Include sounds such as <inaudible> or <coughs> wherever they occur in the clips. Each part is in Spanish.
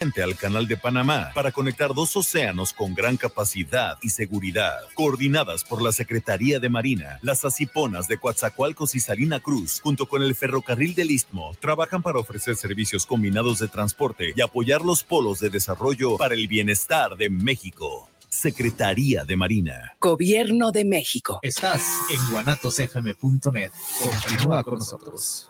al Canal de Panamá para conectar dos océanos con gran capacidad y seguridad, coordinadas por la Secretaría de Marina. Las Asiponas de Coatzacoalcos y Salina Cruz, junto con el Ferrocarril del Istmo, trabajan para ofrecer servicios combinados de transporte y apoyar los polos de desarrollo para el bienestar de México. Secretaría de Marina. Gobierno de México. Estás en guanatosfm.net. Continúa con nosotros.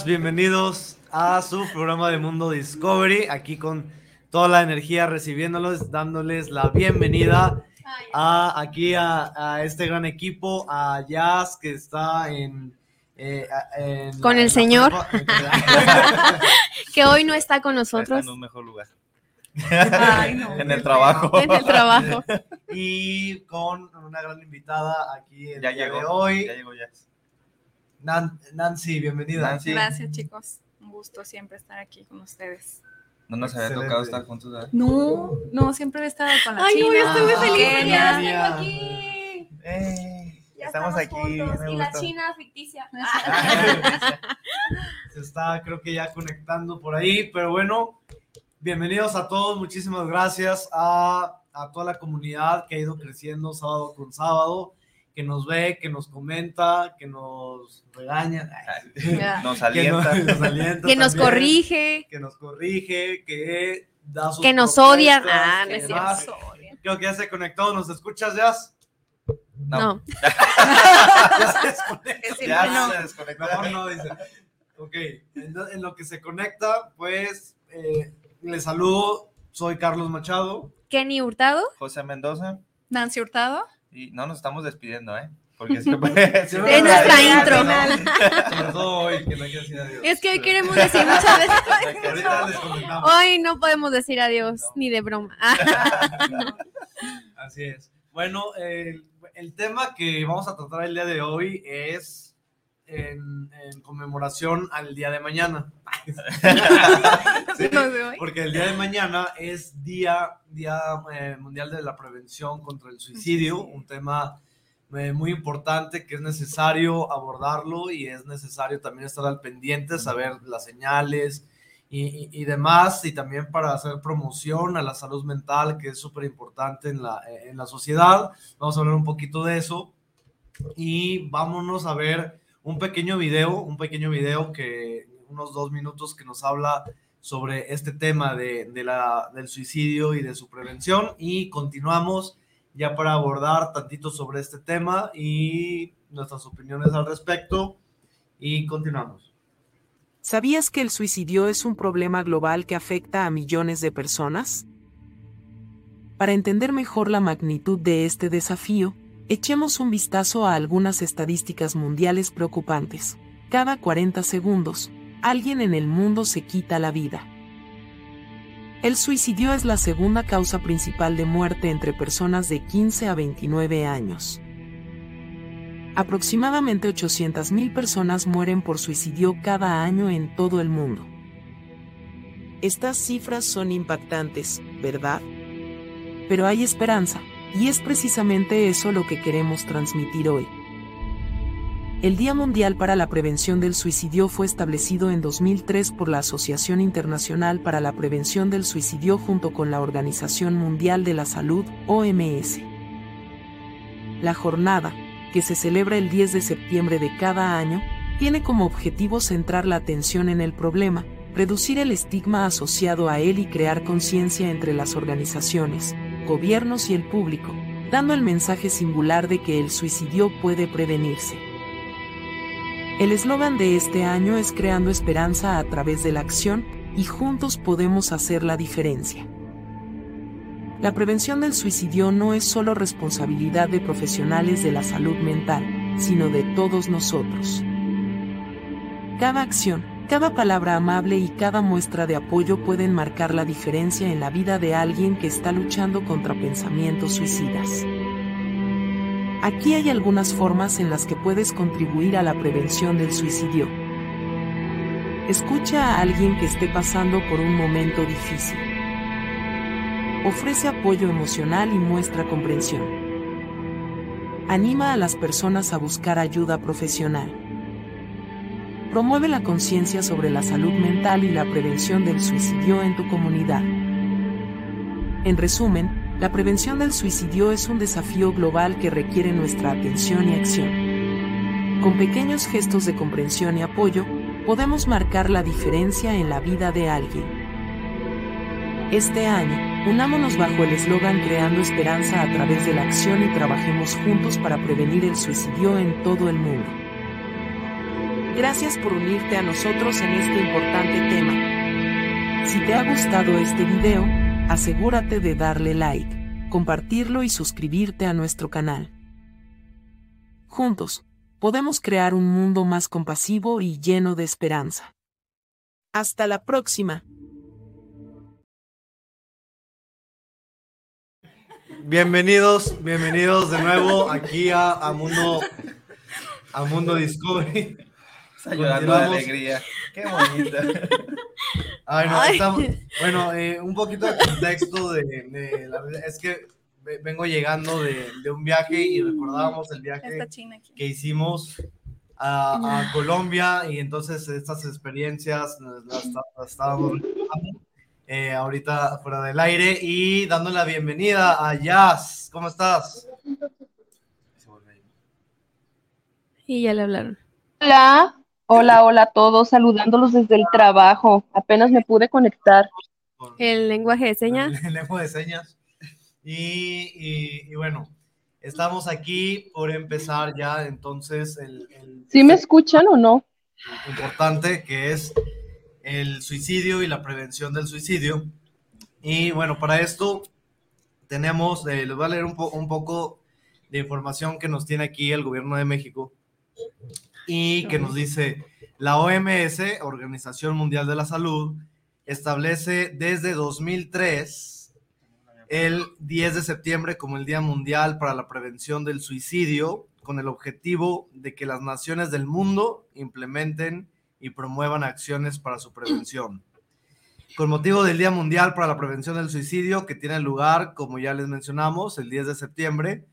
bienvenidos a su programa de Mundo Discovery, aquí con toda la energía recibiéndolos, dándoles la bienvenida a, aquí a, este gran equipo, a Jazz que está en... Eh, con el señor, <laughs> <laughs> que hoy no está con nosotros. en un mejor lugar. en el trabajo. En el trabajo. Y con una gran invitada aquí el ya día de hoy. Ya llegó Jazz. Nancy, bienvenida. Gracias, chicos. Un gusto siempre estar aquí con ustedes. No nos había tocado estar juntos, ¿verdad? No, no, siempre he estado con la Ay, China. Ay, no, yo estoy muy feliz. Ya tengo aquí. Eh, ya estamos, aquí. y la China ficticia. Se <laughs> <laughs> está, creo que ya conectando por ahí, pero bueno, bienvenidos a todos. Muchísimas gracias a, a toda la comunidad que ha ido creciendo sábado con sábado que nos ve, que nos comenta, que nos regaña, nos alienta, que nos, que nos corrige, que nos corrige, que da sus que nos odia. Ah, no es cierto. Creo que ya se conectó, ¿nos escuchas, Jazz? No. no. <laughs> ya <laughs> se desconectó. Ya no. se desconectó. Mejor no, dice. Ok, en, lo que se conecta, pues eh, les saludo. Soy Carlos Machado. Kenny Hurtado. José Mendoza. Nancy Hurtado. Y no nos estamos despidiendo, ¿eh? Porque siempre, es <laughs> nuestra intro. <laughs> Sobre todo hoy, que no que decir adiós. Es que hoy queremos decir muchas veces. <laughs> hoy no podemos decir adiós, ni de broma. Así es. Bueno, el, el, tema que vamos a tratar el día de hoy es en, en conmemoración al día de mañana. <laughs> sí, porque el día de mañana es Día, día eh, Mundial de la Prevención contra el Suicidio, un tema eh, muy importante que es necesario abordarlo y es necesario también estar al pendiente, saber las señales y, y, demás, y también para hacer promoción a la salud mental, que es súper importante en la, en la sociedad. Vamos a hablar un poquito de eso y vámonos a ver un pequeño video, un pequeño video que unos dos minutos que nos habla sobre este tema de, del suicidio y de su prevención y continuamos ya para abordar tantito sobre este tema y nuestras opiniones al respecto y continuamos. ¿Sabías que el suicidio es un problema global que afecta a millones de personas? Para entender mejor la magnitud de este desafío, echemos un vistazo a algunas estadísticas mundiales preocupantes. Cada 40 segundos, alguien en el mundo se quita la vida. El suicidio es la segunda causa principal de muerte entre personas de 15 a 29 años. Aproximadamente 800.000 personas mueren por suicidio cada año en todo el mundo. Estas cifras son impactantes, ¿verdad? Pero hay esperanza, y es precisamente eso lo que queremos transmitir hoy. El Día Mundial para la Prevención del Suicidio fue establecido en 2003 por la Asociación Internacional para la Prevención del Suicidio junto con la Organización Mundial de la Salud, OMS. La jornada, que se celebra el 10 de septiembre de cada año, tiene como objetivo centrar la atención en el problema, reducir el estigma asociado a él y crear conciencia entre las organizaciones, gobiernos y el público, dando el mensaje singular de que el suicidio puede prevenirse. El eslogan de este año es Creando Esperanza a través de la acción y juntos podemos hacer la diferencia. La prevención del suicidio no es solo responsabilidad de profesionales de la salud mental, sino de todos nosotros. Cada acción, cada palabra amable y cada muestra de apoyo pueden marcar la diferencia en la vida de alguien que está luchando contra pensamientos suicidas. Aquí hay algunas formas en las que puedes contribuir a la prevención del suicidio. Escucha a alguien que esté pasando por un momento difícil. Ofrece apoyo emocional y muestra comprensión. Anima a las personas a buscar ayuda profesional promueve la conciencia sobre la salud mental y la prevención del suicidio en tu comunidad. En resumen, la prevención del suicidio es un desafío global que requiere nuestra atención y acción. Con pequeños gestos de comprensión y apoyo, podemos marcar la diferencia en la vida de alguien. Este año, unámonos bajo el eslogan Creando Esperanza a través de la acción y trabajemos juntos para prevenir el suicidio en todo el mundo. Gracias por unirte a nosotros en este importante tema. Si te ha gustado este video, asegúrate de darle like, compartirlo y suscribirte a nuestro canal. Juntos, podemos crear un mundo más compasivo y lleno de esperanza. Hasta la próxima. Bienvenidos, bienvenidos de nuevo aquí a, Mundo a Mundo Discovery. <laughs> Llorando de alegría. Qué bonita. <laughs> Ay, no, Estamos, bueno, eh, un poquito de contexto de, de la, es que vengo llegando de, de, un viaje y recordábamos el viaje que hicimos a, a, <laughs> Colombia y entonces estas experiencias las, las estábamos eh, ahorita fuera del aire y dando la bienvenida a Jazz. ¿Cómo estás? Y ya le hablaron. Hola. Hola, hola a todos, saludándolos desde el trabajo. Apenas me pude conectar. El lenguaje de señas. <laughs> El lenguaje de señas. Y, bueno, estamos aquí por empezar ya entonces el... ¿Sí me escuchan o no? Importante que es el suicidio y la prevención del suicidio. Y bueno, para esto tenemos, eh, les voy a leer un, un poco de información que nos tiene aquí el gobierno de México y que nos dice, la OMS, Organización Mundial de la Salud, establece desde 2003 el 10 de septiembre como el Día Mundial para la Prevención del Suicidio, con el objetivo de que las naciones del mundo implementen y promuevan acciones para su prevención. Con motivo del Día Mundial para la Prevención del Suicidio, que tiene lugar, como ya les mencionamos, el 10 de septiembre,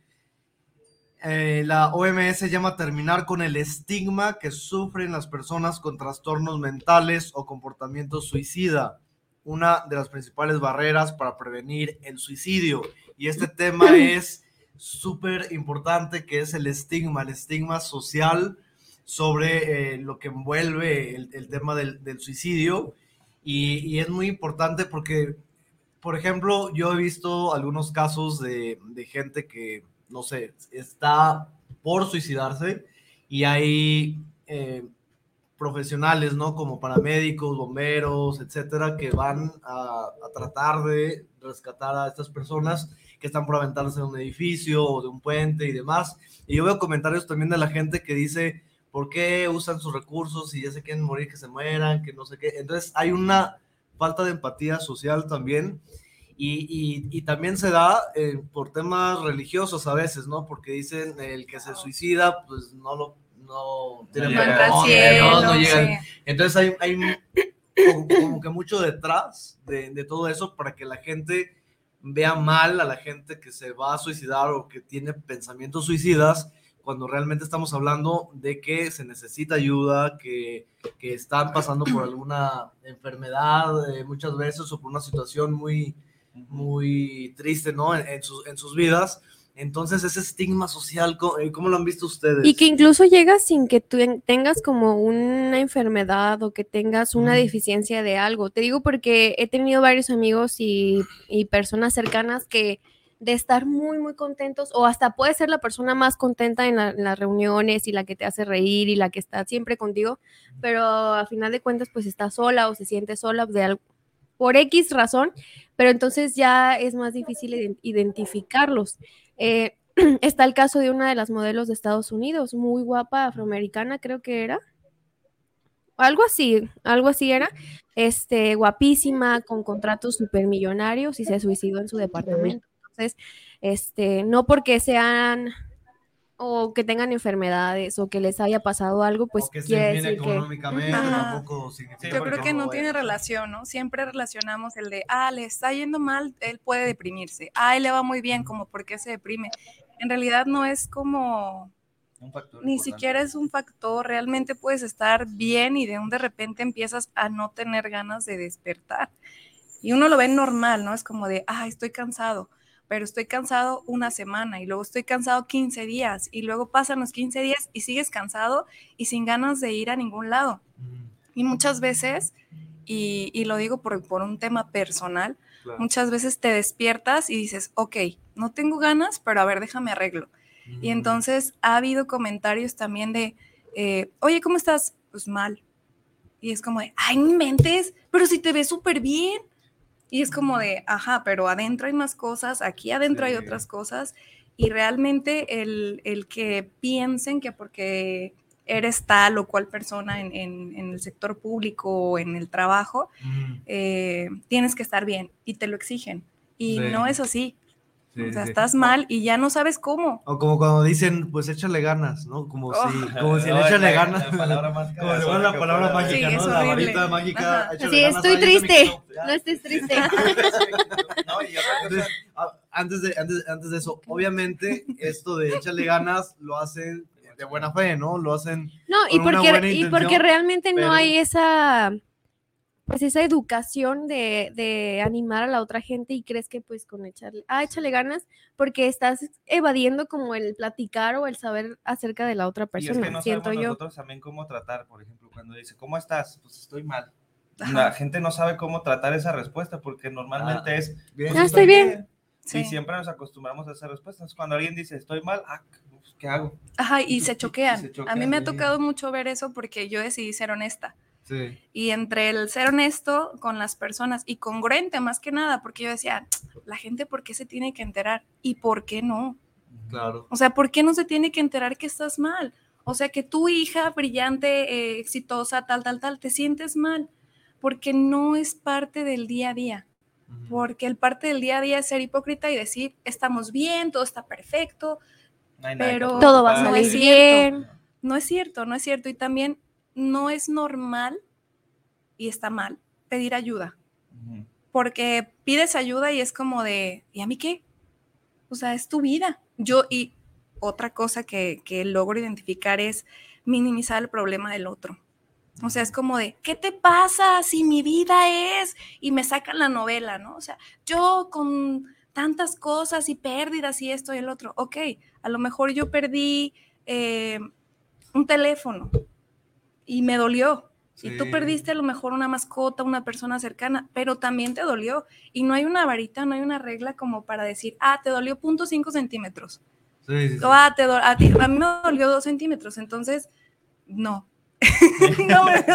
eh, la OMS llama a terminar con el estigma que sufren las personas con trastornos mentales o comportamiento suicida, una de las principales barreras para prevenir el suicidio. Y este tema <clears throat> es súper importante, que es el estigma, el estigma social sobre eh, lo que envuelve el, tema del, suicidio. Y, es muy importante porque, por ejemplo, yo he visto algunos casos de gente que no sé, está por suicidarse y hay eh, profesionales, ¿no? Como paramédicos, bomberos, etcétera, que van a, tratar de rescatar a estas personas que están por aventarse de un edificio o de un puente y demás. Y yo veo comentarios también de la gente que dice, ¿por qué usan sus recursos y ya se quieren morir, que se mueran, que no sé qué? Entonces hay una falta de empatía social también y, también se da eh, por temas religiosos a veces, ¿no? Porque dicen el que se suicida, pues no lo no tiene no, no, Entonces hay, hay como, que mucho detrás de, de, todo eso para que la gente vea mal a la gente que se va a suicidar o que tiene pensamientos suicidas cuando realmente estamos hablando de que se necesita ayuda, que, que están pasando por alguna enfermedad eh, muchas veces o por una situación muy, muy triste, ¿no? En, sus, en sus vidas. Entonces, ese estigma social, eh, ¿cómo, lo han visto ustedes? Y que incluso llega sin que tú tengas como una enfermedad o que tengas una deficiencia de algo. Te digo porque he tenido varios amigos y, personas cercanas que de estar muy, muy contentos, o hasta puede ser la persona más contenta en, las reuniones y la que te hace reír y la que está siempre contigo, pero a final de cuentas, pues está sola o se siente sola de por X razón, pero entonces ya es más difícil identificarlos. Eh, <clears throat> está el caso de una de las modelos de Estados Unidos, muy guapa, afroamericana, creo que era. Algo así, algo así era. Este, guapísima, con contratos supermillonarios y se suicidó en su departamento. Entonces, este, no porque sean o que tengan enfermedades o que les haya pasado algo, pues que quiere decir económicamente, tampoco significa Yo creo que no tiene relación, ¿no? Siempre relacionamos el de, ah, le está yendo mal, él puede deprimirse. Ah, él le va muy bien, como por qué se deprime. En realidad no es como un factor ni siquiera es un factor, realmente puedes estar bien y de un de repente empiezas a no tener ganas de despertar. Y uno lo ve normal, ¿no? Es como de, ah, estoy cansado pero estoy cansado una semana y luego estoy cansado 15 días y luego pasan los 15 días y sigues cansado y sin ganas de ir a ningún lado. Y muchas veces, y, lo digo por, por, un tema personal, muchas veces te despiertas y dices, ok, no tengo ganas, pero a ver, déjame arreglo. Y entonces ha habido comentarios también de, eh, oye, ¿cómo estás? Pues mal. Y es como de, ay, mentes, pero si te ves súper bien. Y es como de, ajá, pero adentro hay más cosas, aquí adentro hay otras cosas. Y realmente el, el, que piensen que porque eres tal o cual persona en, en, el sector público o en el trabajo, eh, tienes que estar bien y te lo exigen. Y no es así o sea, estás mal y ya no sabes cómo. O como cuando dicen, pues échale ganas, ¿no? Como si, oh. como si le échale <laughs> ganas. La palabra mágica. Como si fuera la palabra mágica, ¿no? La varita mágica. Sí, estoy triste. <laughs> No estés triste. <laughs> no, y antes, de, antes, antes de eso, obviamente, esto de échale ganas lo hacen de buena fe, ¿no? Lo hacen. No, y porque, y porque realmente no hay esa pues esa educación de, de, animar a la otra gente y crees que pues con echarle, ah, échale ganas, porque estás evadiendo como el platicar o el saber acerca de la otra persona, y es que no siento yo. nosotros también cómo tratar, por ejemplo, cuando dice, ¿cómo estás? Pues estoy mal. La gente no sabe cómo tratar esa respuesta porque normalmente ah, es, bien, ah, estoy bien. Sí. siempre nos acostumbramos a esa respuesta. cuando alguien dice, estoy mal, ah, pues, ¿qué hago? Ajá, y se choquean. A mí me ha tocado mucho ver eso porque yo decidí ser honesta. Y entre el ser honesto con las personas y congruente más que nada, porque yo decía, la gente, ¿por qué se tiene que enterar? ¿Y por qué no? Claro. O sea, ¿por qué no se tiene que enterar que estás mal? O sea, que tu hija brillante, eh, exitosa, tal, tal, tal, te sientes mal, porque no es parte del día a día. Porque el parte del día a día es ser hipócrita y decir, estamos bien, todo está perfecto, pero todo va a salir bien. No es cierto, no es cierto. Y también no es normal y está mal pedir ayuda. Porque pides ayuda y es como de, ¿y a mí qué? O sea, es tu vida. Yo, y otra cosa que, que logro identificar es minimizar el problema del otro. O sea, es como de, ¿qué te pasa si mi vida es? Y me sacan la novela, ¿no? O sea, yo con tantas cosas y pérdidas y esto y el otro, ok, a lo mejor yo perdí eh, un teléfono, y me dolió. Y tú perdiste a lo mejor una mascota, una persona cercana, pero también te dolió. Y no hay una varita, no hay una regla como para decir, ah, te dolió punto cinco centímetros. Sí, sí, ah, te a, ti, a mí me dolió dos centímetros. Entonces, no. <laughs> no, me, <laughs>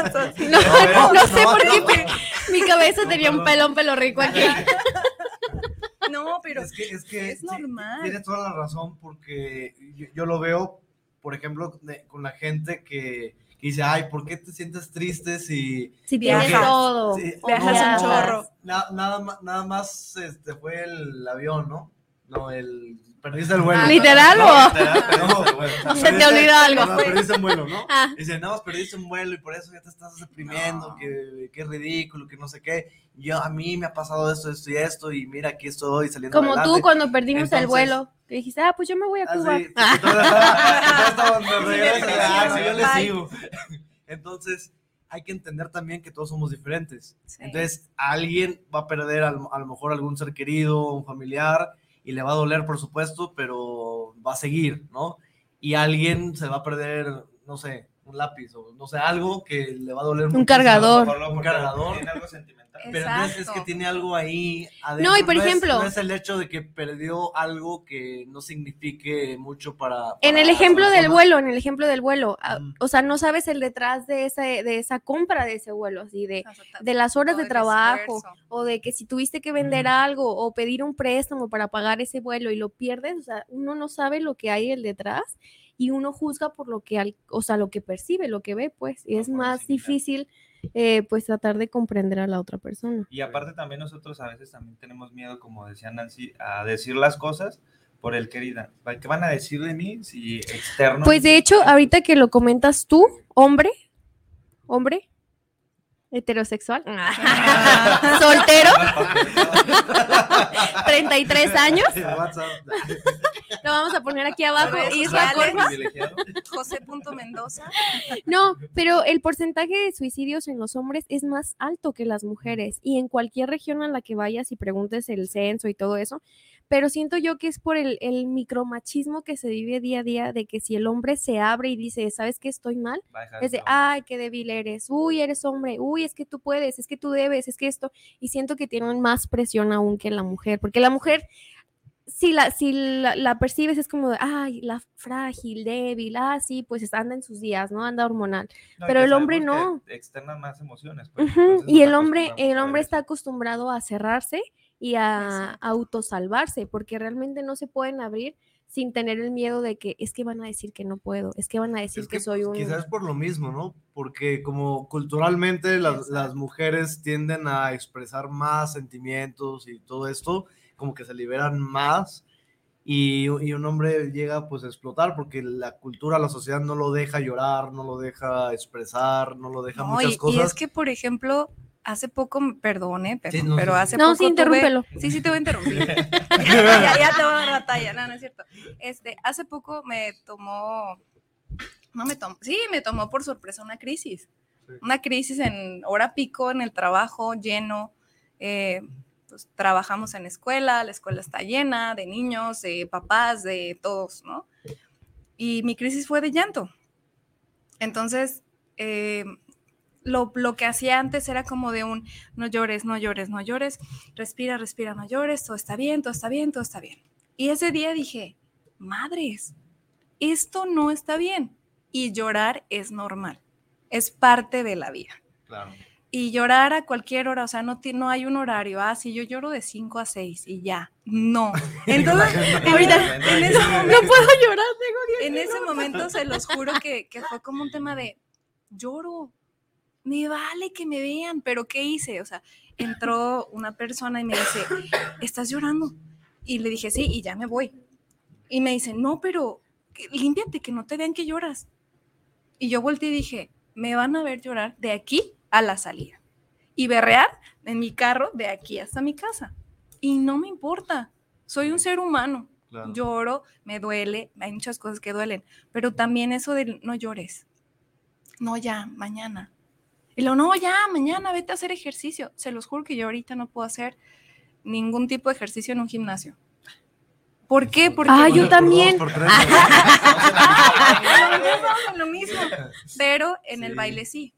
no, no, sé por qué mi cabeza tenía un pelo, un pelo rico aquí. <laughs> no, pero es, que, es, que es normal. Tienes toda la razón porque yo, lo veo, por ejemplo, con la gente que y dice, ay, ¿por qué te sientes triste si... Si viajas todo, viajas un chorro. nada, nada más este, fue el avión, ¿no? No, el... Perdiste el vuelo. ¿Literal o...? <laughs> Se te olvidó algo. No, perdiste un vuelo, ¿no? Ah. Dice, más perdiste un vuelo y por eso ya te estás deprimiendo, que, que, es ridículo, que no sé qué. Yo, a mí me ha pasado esto, esto y esto, y mira, aquí estoy saliendo Como tú cuando perdimos el vuelo, que dijiste, ah, pues yo me voy a Cuba. <laughs> Entonces, hay que entender también que todos somos diferentes. Entonces, alguien va a perder a, lo mejor algún ser querido, un familiar, y le va a doler, por supuesto, pero va a seguir, ¿no? Y alguien se va a perder, no sé, un lápiz o no sé, algo que le va a doler. Un cargador. Un cargador. Tiene algo sentimental. Pero entonces es que tiene algo ahí adentro. No, y por ejemplo- no es el hecho de que perdió algo que no signifique mucho para. En el ejemplo del vuelo, en el ejemplo del vuelo, a- Mm. o sea, no sabes el detrás de esa, de esa compra de ese vuelo, así de, O sea, ta- de las horas de trabajo esfuerzo. o de que si tuviste que vender algo o pedir un préstamo para pagar ese vuelo y lo pierdes, o sea, uno no sabe lo que hay el detrás y uno juzga por lo que, al- o sea, lo que percibe, lo que ve, pues, y No es más difícil, eh, pues, tratar de comprender a la otra persona. Y aparte también nosotros a veces también tenemos miedo, como decía Nancy, a decir las cosas por el querida. ¿Qué van a decir de mí si externo? Pues de hecho, ahorita que lo comentas tú, hombre, hombre, heterosexual, <laughs> soltero, <laughs> <laughs> 33 años. Lo vamos a poner aquí abajo. Isla, porfa. privilegiado. José.mendoza. No, pero el porcentaje de suicidios en los hombres es más alto que las mujeres y en cualquier región a la que vayas y preguntes el censo y todo eso, pero siento yo que es por el, el micromachismo que se vive día a día de que si el hombre se abre y dice, ¿sabes que estoy mal? Es de, ay, qué débil eres, uy, eres hombre, uy, es que tú puedes, es que tú debes, es que esto, y siento que tienen más presión aún que la mujer, porque la mujer, si la, si la, la percibes es como de, ay, la frágil, débil, ah, sí, pues anda en sus días, ¿no? Anda hormonal. No, pero el hombre no. que Externan más emociones. pues, Y el hombre, el hombre está acostumbrado a cerrarse y a autosalvarse, porque realmente no se pueden abrir sin tener el miedo de que es que van a decir que no puedo, es que van a decir Es que, que soy un... Quizás por lo mismo, ¿no? Porque como culturalmente las, las mujeres tienden a expresar más sentimientos y todo esto, como que se liberan más y, y un hombre llega pues a explotar porque la cultura, la sociedad no lo deja llorar, no lo deja expresar, no lo deja No, muchas y, y cosas. es que, por ejemplo, hace poco, perdone, pero, Sí, no, pero sí, sí. hace No, poco. sí, tuve- interrúmpelo. Sí, sí, te voy a interrumpir. <laughs> <laughs> ya, ya te voy a dar batalla, no, no es cierto. Este, hace poco me tomó, no me tomó, sí, me tomó por sorpresa una crisis. Sí. Una crisis en hora pico, en el trabajo, lleno. eh, pues trabajamos en la escuela, la escuela está llena de niños, de papás, de todos, ¿no? Y mi crisis fue de llanto. Entonces, eh, lo, lo que hacía antes era como de un no llores, no llores, no llores, respira, respira, no llores, todo está bien, todo está bien, todo está bien. Y ese día dije, madres, esto no está bien. Y llorar es normal, es parte de la vida. Claro. Y llorar a cualquier hora, o sea, no, no hay un horario, ah, sí, yo lloro de 5 a 6 y ya, no. <laughs> Entonces, <laughs> Ahorita- en, No puedo llorar, tengo en ese momento se los juro <laughs> que, que fue como un tema de lloro, me vale que me vean, pero ¿qué hice? O sea, entró una persona y me dice, ¿estás llorando? Y le dije, sí, y ya me voy. Y me dice, no, pero límpiate, que no te vean que lloras. Y yo volteé y dije, me van a ver llorar de aquí a la salida. Y berrear en mi carro de aquí hasta mi casa. Y no me importa, soy un ser humano claro. lloro, me duele, hay muchas cosas que duelen, pero también eso de no llores. No, ya, mañana. Y lo, no, ya, mañana vete a hacer ejercicio. Se los juro que yo ahorita no puedo hacer ningún tipo de ejercicio en un gimnasio. ¿Por qué? Porque Ah, yo por también. por tres. <laughs> Lo mismo, pero en el baile sí.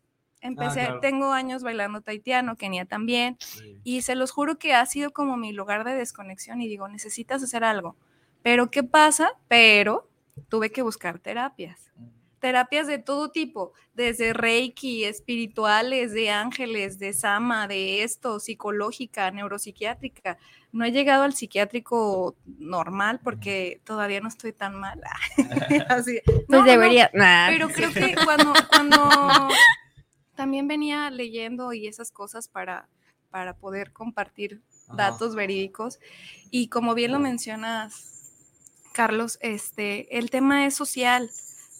Empecé, claro. tengo años bailando taitiano, Kenia también, Sí. y se los juro que ha sido como mi lugar de desconexión y digo, necesitas hacer algo. Pero ¿qué pasa? Pero tuve que buscar terapias. Terapias de todo tipo, desde Reiki, espirituales, de ángeles, de Sama, de esto, psicológica, neuropsiquiátrica. No he llegado al psiquiátrico normal porque todavía no estoy tan mala. <laughs> <laughs> Así. Pues No, debería. nah. pero creo <laughs> que cuando, cuando también venía leyendo y esas cosas para, para poder compartir Ajá. datos verídicos. Y como bien lo mencionas, Carlos, este, el tema es social,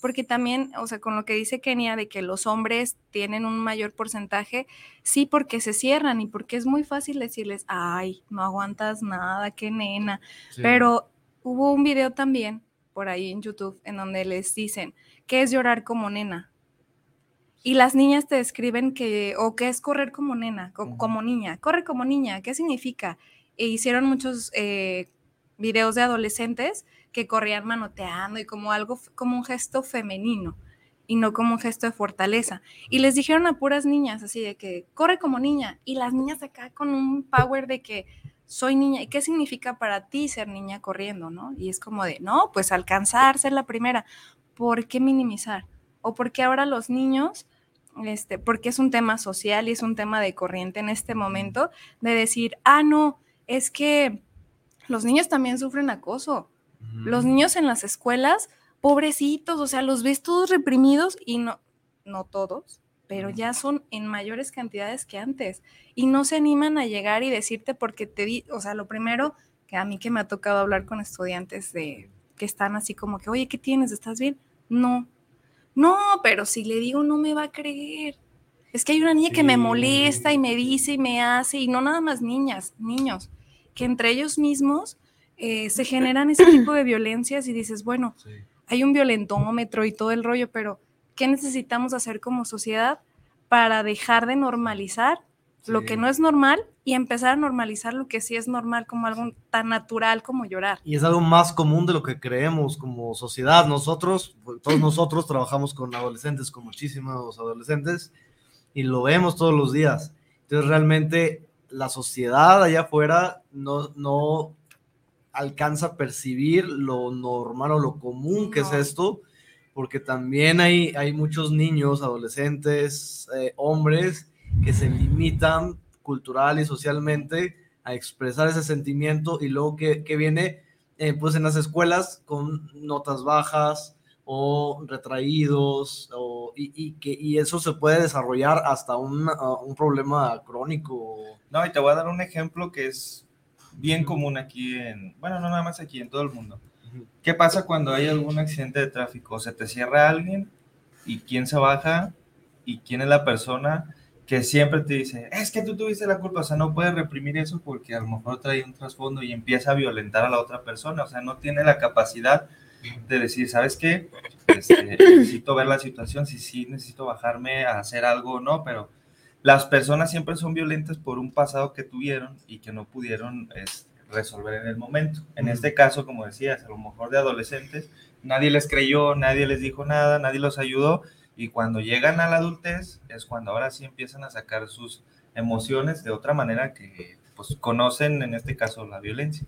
porque también, o sea, con lo que dice Kenia de que los hombres tienen un mayor porcentaje, sí, porque se cierran y porque es muy fácil decirles, ay, no aguantas nada, qué nena. Sí. Pero hubo un video también por ahí en YouTube en donde les dicen, ¿qué es llorar como nena? Y las niñas te describen que, o qué es correr como nena, co- Ujú. como niña, corre como niña, ¿qué significa? E hicieron muchos, eh, videos de adolescentes que corrían manoteando y como algo, como un gesto femenino y no como un gesto de fortaleza. Y les dijeron a puras niñas así de que corre como niña y las niñas acá con un power de que soy niña. ¿Y qué significa para ti ser niña corriendo, no? Y es como de, no, pues alcanzar, ser la primera. ¿Por qué minimizar? O porque ahora los niños, este, porque es un tema social y es un tema de corriente en este momento, de decir, ah, no, es que los niños también sufren acoso. Los niños en las escuelas, pobrecitos, o sea, los ves todos reprimidos y no, no todos, pero ya son en mayores cantidades que antes y no se animan a llegar y decirte porque te di, o sea, lo primero que a mí que me ha tocado hablar con estudiantes de que están así como que, oye, ¿qué tienes? ¿Estás bien? No, no, pero si le digo no me va a creer. Es que hay una niña que me molesta y me dice y me hace, y no nada más niñas, niños, que entre ellos mismos eh, se <clears throat> generan ese tipo de violencias y dices, bueno, hay un violentómetro y todo el rollo, pero ¿qué necesitamos hacer como sociedad para dejar de normalizar lo que no es normal y empezar a normalizar lo que sí es normal como algo tan natural como llorar. Y es algo más común de lo que creemos como sociedad. Nosotros, todos nosotros trabajamos con adolescentes, con muchísimos adolescentes, y lo vemos todos los días. Entonces realmente la sociedad allá afuera no, no alcanza a percibir lo normal o lo común que es esto, porque también hay, hay muchos niños, adolescentes, eh, hombres que se limitan cultural y socialmente a expresar ese sentimiento y luego que, que viene eh, pues en las escuelas con notas bajas o retraídos o, y, y, que, y eso se puede desarrollar hasta un, un problema crónico. No, y te voy a dar un ejemplo que es bien común aquí en, bueno, no nada más aquí, en todo el mundo. ¿Qué pasa cuando hay algún accidente de tráfico? Se te cierra alguien y quién se baja y quién es la persona que siempre te dice, es que tú tuviste la culpa, o sea, no puedes reprimir eso porque a lo mejor trae un trasfondo y empieza a violentar a la otra persona, o sea, no tiene la capacidad de decir, ¿sabes qué? Este, necesito ver la situación, si sí necesito bajarme a hacer algo o no, pero las personas siempre son violentas por un pasado que tuvieron y que no pudieron este, resolver en el momento. En este caso, como decías, a lo mejor de adolescentes, nadie les creyó, nadie les dijo nada, nadie los ayudó y cuando llegan a la adultez es cuando ahora sí empiezan a sacar sus emociones de otra manera que pues conocen en este caso la violencia.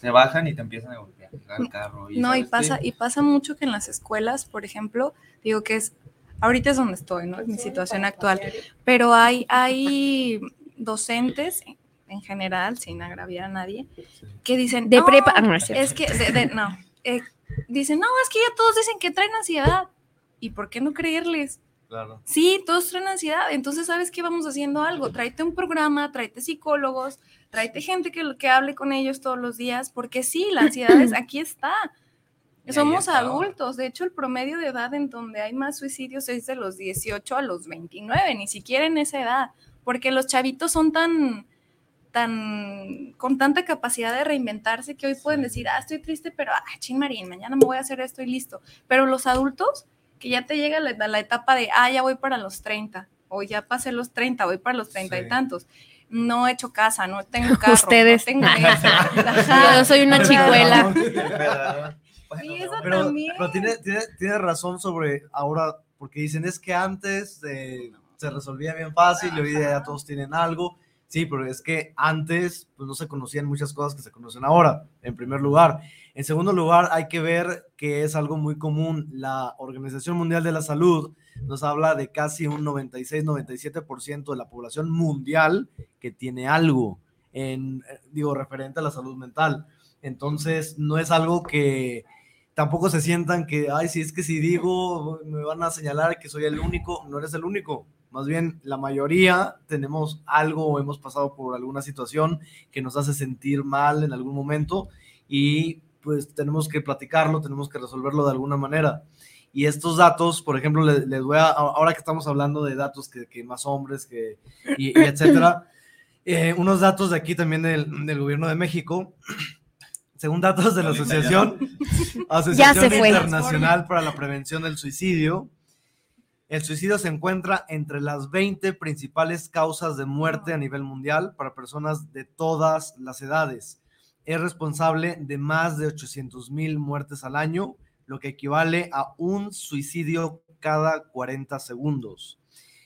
Se bajan y te empiezan a golpear el carro. Y, no, y pasa, y pasa mucho que en las escuelas, por ejemplo, digo que es, ahorita es donde estoy, ¿no? Es mi situación actual, pero hay, hay docentes en general, sin agraviar a nadie, que dicen... De prepa, no, es, es que, no, eh, dicen, no, es que ya todos dicen que traen ansiedad. ¿Y por qué no creerles? Claro. Sí, todos traen ansiedad. Entonces, ¿sabes qué? Vamos haciendo algo. Tráete un programa, tráete psicólogos, tráete gente que, que hable con ellos todos los días, porque sí, la ansiedad es, <clears throat> aquí está. Somos adultos. De hecho, el promedio de edad en donde hay más suicidios es de los 18 a los 29, ni siquiera en esa edad, porque los chavitos son tan, tan, con tanta capacidad de reinventarse que hoy pueden decir, ah, estoy triste, pero, ah, ching marín, mañana me voy a hacer esto y listo. Pero los adultos que ya te llega la, la, etapa de, ah, ya voy para los 30, o ya pasé los 30, voy para los 30 y tantos. No he hecho casa, no tengo <laughs> carro. Ustedes. No tengo <laughs> Yo soy una chicuela. <laughs> Sí, eso pero, también. pero tiene, tiene, tiene, razón sobre ahora, porque dicen es que antes eh, se resolvía bien fácil y hoy día ya todos tienen algo. Sí, pero es que antes pues, no se conocían muchas cosas que se conocen ahora, en primer lugar. En segundo lugar, hay que ver que es algo muy común. La Organización Mundial de la Salud nos habla de casi un 96-97% de la población mundial que tiene algo, en, digo, referente a la salud mental. Entonces, no es algo que tampoco se sientan que, ay, si es que si digo, me van a señalar que soy el único. No eres el único. Más bien, la mayoría tenemos algo o hemos pasado por alguna situación que nos hace sentir mal en algún momento y pues tenemos que platicarlo, tenemos que resolverlo de alguna manera. Y estos datos, por ejemplo, les, voy a, ahora que estamos hablando de datos que, que más hombres, que, y, y <laughs> etcétera, eh, unos datos de aquí también del, del, gobierno de México, <clears throat> según datos de la Asociación, <laughs> Asociación Internacional para la Prevención del Suicidio, el suicidio se encuentra entre las 20 principales causas de muerte a nivel mundial para personas de todas las edades es responsable de más de 800 mil muertes al año, lo que equivale a un suicidio cada 40 segundos.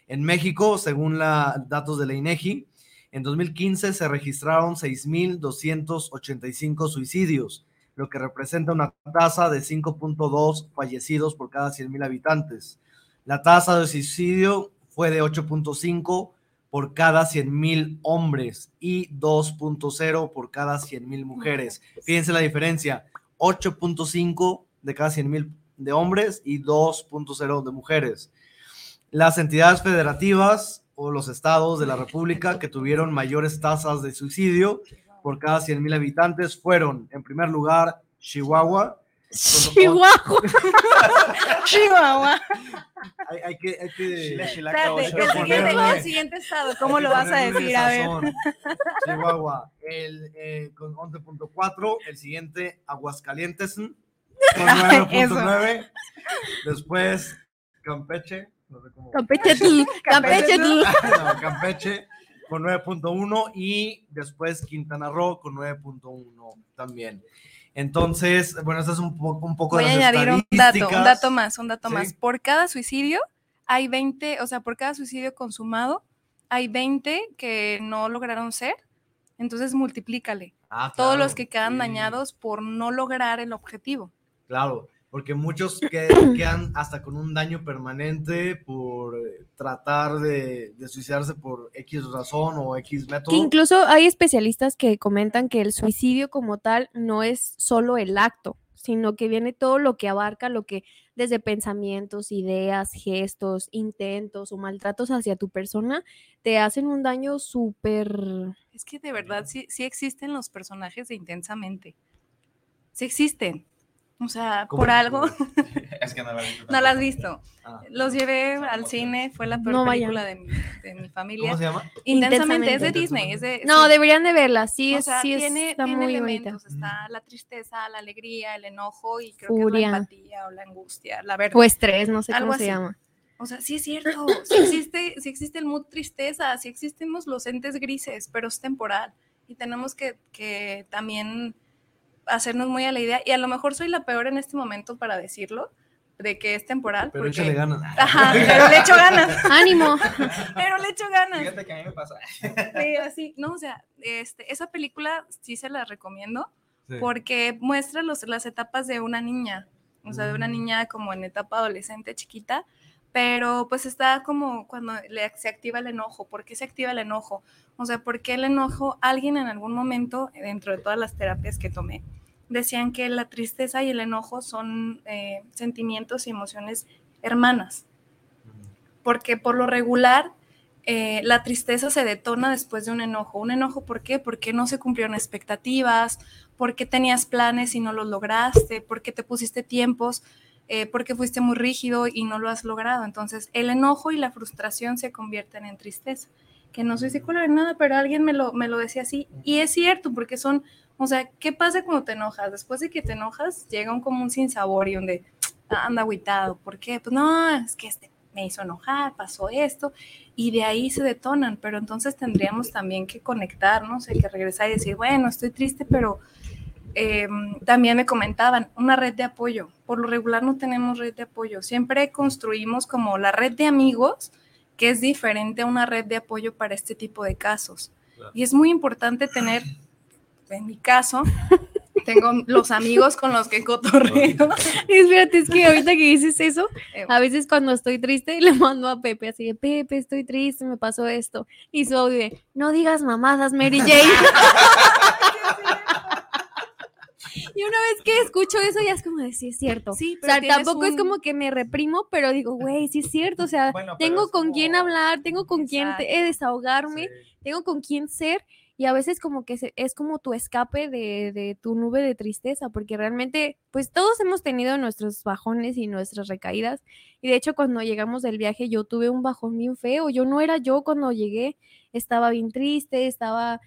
En México, según los datos de la INEGI, en 2015 se registraron 6.285 suicidios, lo que representa una tasa de 5.2 fallecidos por cada 100.000 habitantes. La tasa de suicidio fue de 8.5 por cada 100.000 hombres y 2.0 por cada 100.000 mujeres. Fíjense la diferencia, 8.5 de cada 100.000 de hombres y 2.0 de mujeres. Las entidades federativas o los estados de la República que tuvieron mayores tasas de suicidio por cada 100.000 habitantes fueron, en primer lugar, Chihuahua. Chihuahua. <laughs> Chihuahua. Hay, hay, que... Hay que Espérate, el, siguiente, el <laughs> siguiente estado, ¿cómo lo vas a decir? A ver. Chihuahua, el, eh, con 11.4, el siguiente, Aguascalientes, con <laughs> 9.9. Después, Campeche, no sé cómo. Campeche, Campeche, no, Campeche con 9.1 y después Quintana Roo con 9.1 también. Entonces, bueno, eso es un, poco un poco Voy de a las añadir un dato, un dato más, un dato Sí. más. Por cada suicidio hay 20, o sea, por cada suicidio consumado hay 20 que no lograron ser. Entonces, multiplícale. Ah, Todos los que quedan sí, dañados por no lograr el objetivo. Claro, porque muchos que- <coughs> quedan hasta con un daño permanente por eh, tratar de, de suicidarse por X razón o X método. Que incluso hay especialistas que comentan que el suicidio como tal no es solo el acto, sino que viene todo lo que abarca, lo que desde pensamientos, ideas, gestos, intentos o maltratos hacia tu persona te hacen un daño súper... Es que de verdad sí, sí existen los personajes de intensamente. Sí existen. O sea, por algo. <laughs> Es que no la he visto No la has visto. Ah, Los llevé al cine, fue la peor No película de mi, de mi familia. ¿Cómo se llama? Intensamente, es de. Disney. Es de, No, sí. deberían de verla, sí, O es, sea, sí tiene, está tiene muy elementos. bonita. Está la tristeza, la alegría, el enojo y creo Furia. que es la empatía o la angustia, la verdad. O estrés, no sé Algo cómo se así. llama. O sea, sí es cierto, sí existe, sí existe el mood tristeza, sí existimos los entes grises, pero es temporal y tenemos que, que también hacernos muy a la idea y a lo mejor soy la peor en este momento para decirlo, de que es temporal. Pero porque- échale ganas. Ajá, <laughs> pero le echo ganas, Ánimo. pero le echo ganas. Fíjate que a mí me pasa. Sí, así, no, o sea, este, esa película sí se la recomiendo Sí. porque muestra los, las etapas de una niña, o sea, de una Mm. niña como en etapa adolescente chiquita, pero pues está como cuando le, se activa el enojo. ¿Por qué se activa el enojo? O sea, ¿por qué el enojo? Alguien en algún momento, dentro de todas las terapias que tomé, decían que la tristeza y el enojo son eh, sentimientos y emociones hermanas, porque por lo regular eh, la tristeza se detona después de un enojo. ¿Un enojo por qué? Porque no se cumplieron expectativas, porque tenías planes y no los lograste, porque te pusiste tiempos, eh, porque fuiste muy rígido y no lo has logrado. Entonces, el enojo y la frustración se convierten en tristeza. Que no soy psicóloga ni nada, pero alguien me lo, me lo decía así. Y es cierto, porque son, o sea, ¿qué pasa cuando te enojas? Después de que te enojas, llega un como un sinsabor y donde "Ah, anda agüitado. ¿Por qué? Pues no, es que este me hizo enojar, pasó esto, y de ahí se detonan, pero entonces tendríamos también que conectarnos, hay que regresar y decir, bueno, estoy triste, pero eh, también me comentaban, una red de apoyo. Por lo regular no tenemos red de apoyo, siempre construimos como la red de amigos, que es diferente a una red de apoyo para este tipo de casos. Y es muy importante tener, en mi caso, <laughs> tengo los amigos con los que cotorreo. <laughs> Espérate, es que ahorita que dices eso, Eh, a veces cuando estoy triste <laughs> le mando a Pepe así de, Pepe, estoy triste, me pasó esto. Y su audio de, no digas mamadas, Mary Jane. y una vez que escucho eso ya es como de, sí, es cierto. Sí, o sea, tampoco es como que me reprimo, pero digo, güey, sí es cierto. O sea, Bueno, tengo con quién hablar, tengo con quién te- eh, desahogarme, Sí. tengo con quién ser. Y a veces como que es como tu escape de, de tu nube de tristeza, porque realmente, pues todos hemos tenido nuestros bajones y nuestras recaídas. Y de hecho, cuando llegamos del viaje, yo tuve un bajón bien feo. Yo no era yo cuando llegué, estaba bien triste, estaba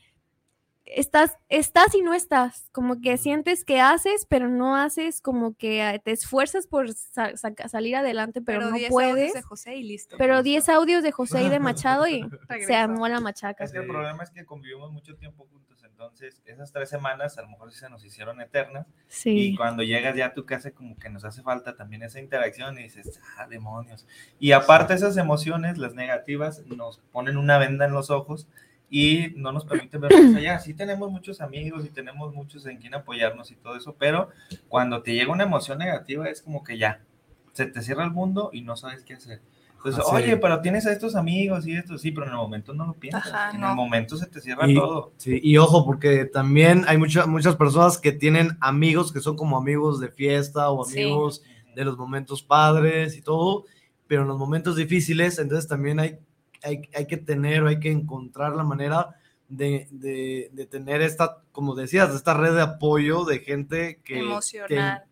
estás, estás y no estás, como que sientes que haces, pero no haces, como que ah, te esfuerzas por salir adelante, pero, no puedes. de José y listo. Pero 10 audios de José y de <laughs> Machado y <laughs> se armó la machaca. Es que el problema es que convivimos mucho tiempo juntos, entonces esas tres semanas a lo mejor se nos hicieron eternas. Y cuando llegas ya a tu casa como que nos hace falta también esa interacción y dices, ah, demonios. Y aparte esas emociones, las negativas, nos ponen una venda en los ojos y no nos permite ver más allá. Sí tenemos muchos amigos y tenemos muchos en quien apoyarnos y todo eso, pero cuando te llega una emoción negativa es como que ya, se te cierra el mundo y no sabes qué hacer. Entonces, ah, oye, pero tienes a estos amigos y esto, sí, pero en el momento no lo piensas. en el momento se te cierra todo. Sí, y ojo, porque también hay muchas muchas personas que tienen amigos que son como amigos de fiesta o amigos de los momentos padres y todo, pero en los momentos difíciles, entonces también hay hay, hay que tener o hay que encontrar la manera de, de, tener esta, como decías, esta red de apoyo de gente que... Emocional.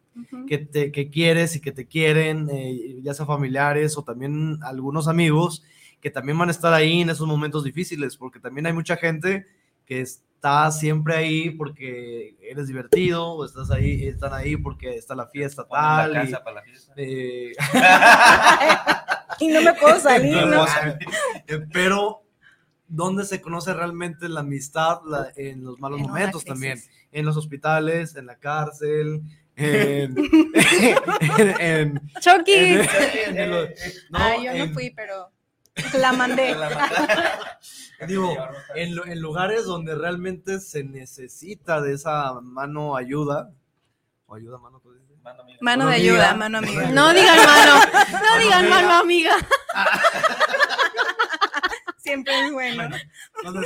Que, te, que quieres y que te quieren, eh, ya sea familiares o también algunos amigos que también van a estar ahí en esos momentos difíciles, porque también hay mucha gente que está siempre ahí porque eres divertido, o estás ahí, están ahí porque está la fiesta tal. La casa para la fiesta. Eh, <laughs> <laughs> y no me puedo <laughs> salir, ¿no? Eh, pero, ¿dónde se conoce realmente la amistad? en los malos momentos también. En los hospitales, en la cárcel, en, <laughs> en, Chucky. no, yo no fui, pero la mandé. <laughs> Digo, en, en, lugares donde realmente se necesita de esa mano ayuda, o ayuda, mano, Mano, de ayuda, mano amiga. No digan mano, no digan mano amiga. <laughs> Siempre es bueno.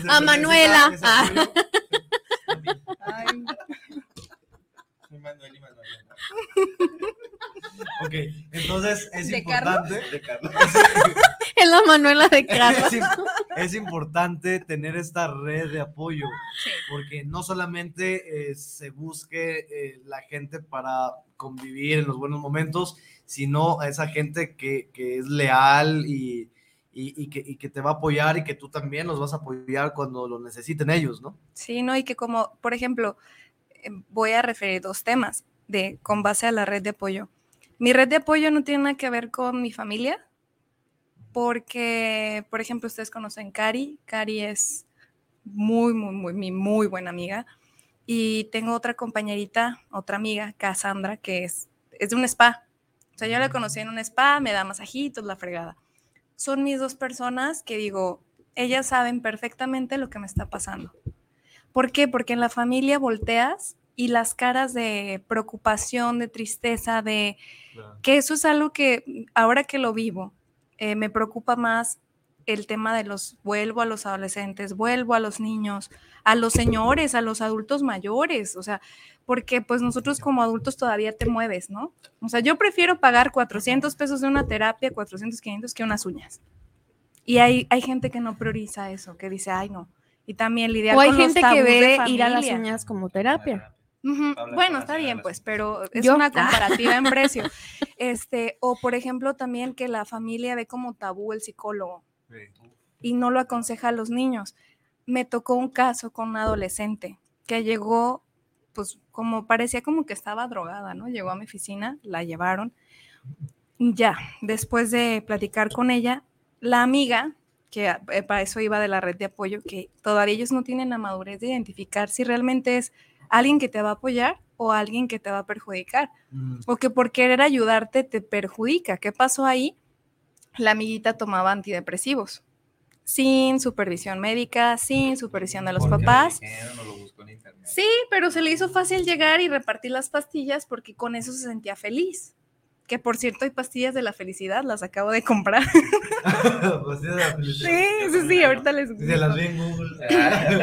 A Manuela. <laughs> Ok, entonces es importante. De Carlos. <laughs> es la Manuela de Carlos. Es, importante tener esta red de apoyo, porque no solamente eh, se busque eh, la gente para convivir en los buenos momentos, sino a esa gente que, que es leal y, y, que, y, que, te va a apoyar y que tú también los vas a apoyar cuando lo necesiten ellos, ¿no? Sí, ¿no? Y que como, por ejemplo, eh, voy a referir dos temas de, con base a la red de apoyo. Mi red de apoyo no tiene nada que ver con mi familia, porque, por ejemplo, ustedes conocen Cari. Cari es muy, muy, muy, muy, muy buena amiga. Y tengo otra compañerita, otra amiga, Cassandra, que es, es de un spa. O sea, yo la conocí en un spa, me da masajitos, la fregada. Son mis dos personas que digo, ellas saben perfectamente lo que me está pasando. ¿Por qué? Porque en la familia volteas y las caras de preocupación, de tristeza, de que eso es algo que ahora que lo vivo, eh, me preocupa más el tema de los, vuelvo a los adolescentes, vuelvo a los niños, a los señores, a los adultos mayores, o sea, porque pues nosotros como adultos todavía te mueves, ¿no? O sea, yo prefiero pagar 400 pesos de una terapia, 400, 500 que unas uñas. Y hay, hay gente que no prioriza eso, que dice, ay, no. Y también lidiar o hay gente que ve ir a las uñas como terapia. Bueno, está bien, pues, pero es una comparativa en precio. <laughs> Este, o por ejemplo, también que la familia ve como tabú el psicólogo y no lo aconseja a los niños. Me tocó un caso con una adolescente que llegó, pues, como parecía como que estaba drogada, ¿no? Llegó a mi oficina, la llevaron. Ya, después de platicar con ella, la amiga, que eh, para eso iba de la red de apoyo, que todavía ellos no tienen la madurez de identificar si realmente es alguien que te va a apoyar o alguien que te va a perjudicar. Mm. O que por querer ayudarte te perjudica. ¿Qué pasó ahí? La amiguita tomaba antidepresivos sin supervisión médica, sin supervisión de los papás. sí, pero se le hizo fácil llegar y repartir las pastillas porque con eso se sentía feliz. Que por cierto hay pastillas de la felicidad, las acabo de comprar. <laughs> sí, sí, sí, ahorita les las vi en Google.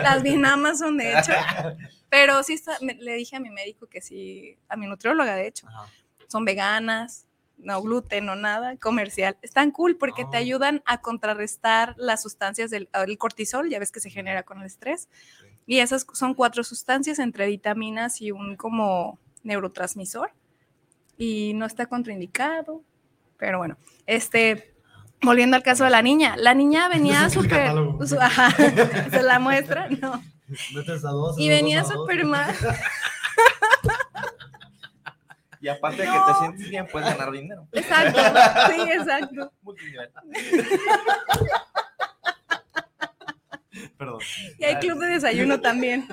las vi en Amazon, de hecho. <laughs> Pero sí le dije a mi médico que sí, a mi nutrióloga de hecho, son veganas, no gluten, no nada, comercial. Están cool porque te ah. ayudan a contrarrestar las sustancias del cortisol, ya ves que se genera con el estrés. Y esas son cuatro sustancias entre vitaminas y un como neurotransmisor. Y no está contraindicado. Pero bueno, este, volviendo al caso de la niña, la niña <laughs> venía súper, <laughs> se la muestra, no <laughs> y venía súper mal. Y aparte de que te sientes bien, puedes ganar dinero. Exacto, sí, exacto. <laughs> <laughs> Perdón. Y hay club de desayuno también.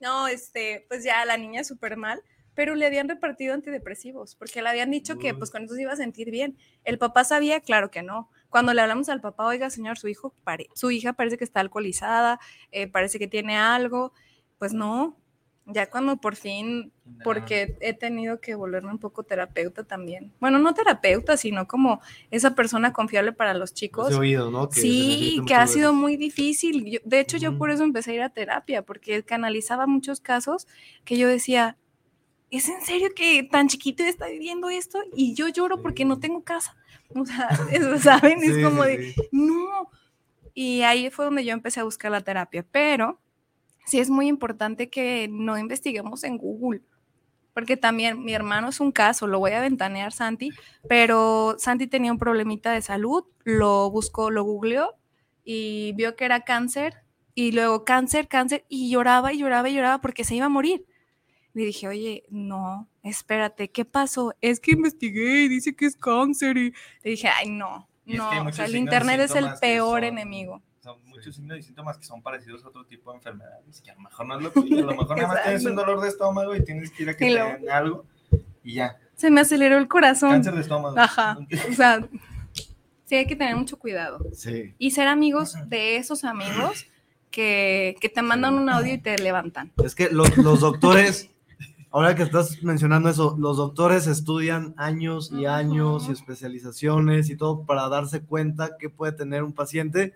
No, este, pues ya la niña súper mal, pero le habían repartido antidepresivos, porque le habían dicho que pues con eso se iba a sentir bien. El papá sabía, claro que no. Cuando le hablamos al papá, oiga, señor, su hijo, su hija parece que está alcoholizada, eh, parece que tiene algo, pues no, ya cuando por fin, porque he tenido que volverme un poco terapeuta también. Bueno, no terapeuta, sino como esa persona confiable para los chicos. oído, ¿no? sí, que ha sido muy difícil. de hecho, yo por eso empecé a ir a terapia, porque canalizaba muchos casos que yo decía, ¿es en serio que tan chiquito está viviendo esto? Y yo lloro porque no tengo casa. <laughs> O sea, eso, ¿saben? es como de, no. Y ahí fue donde yo empecé a buscar la terapia, pero sí es muy importante que no investiguemos en Google, porque también mi hermano es un caso, lo voy a ventanear Santi, pero Santi tenía un problemita de salud, lo buscó, lo googleó y vio que era cáncer y luego cáncer, cáncer y lloraba y lloraba y lloraba porque se iba a morir. Le dije, oye, no, espérate, ¿qué pasó? Es que investigué y dice que es cáncer y le dije, ay, no, no, o sea, el internet es el peor enemigo son muchos signos y síntomas que son parecidos a otro tipo de enfermedades, que a lo mejor no es lo tuyo, a lo mejor nada más <laughs> tienes un dolor de estómago y tienes que ir a que te den algo y ya. Se me aceleró el corazón. Cáncer de estómago. Ajá. O sea, sí hay que tener mucho cuidado. Sí. Y ser amigos de esos amigos que, que te mandan un audio y te levantan. Es que los, los doctores, ahora que estás mencionando eso, los doctores estudian años y años y especializaciones y todo para darse cuenta que puede tener un paciente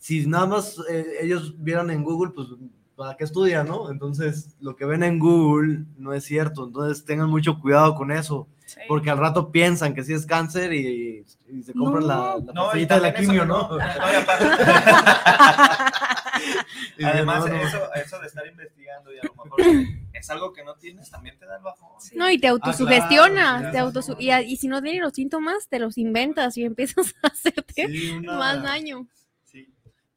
si nada más eh, ellos vieran en Google, pues para qué estudian, ¿no? Entonces, lo que ven en Google no es cierto. Entonces, tengan mucho cuidado con eso. Porque al rato piensan que sí es cáncer y, se compran la, la no, de la quimio, ¿no? <laughs> Además, eso, eso de estar investigando y a lo mejor es algo que no tienes, también te da el bajón. No, y te ah, autosugestionas, te y, y, si no tienes los síntomas, te los inventas y <laughs> empiezas a hacerte más daño.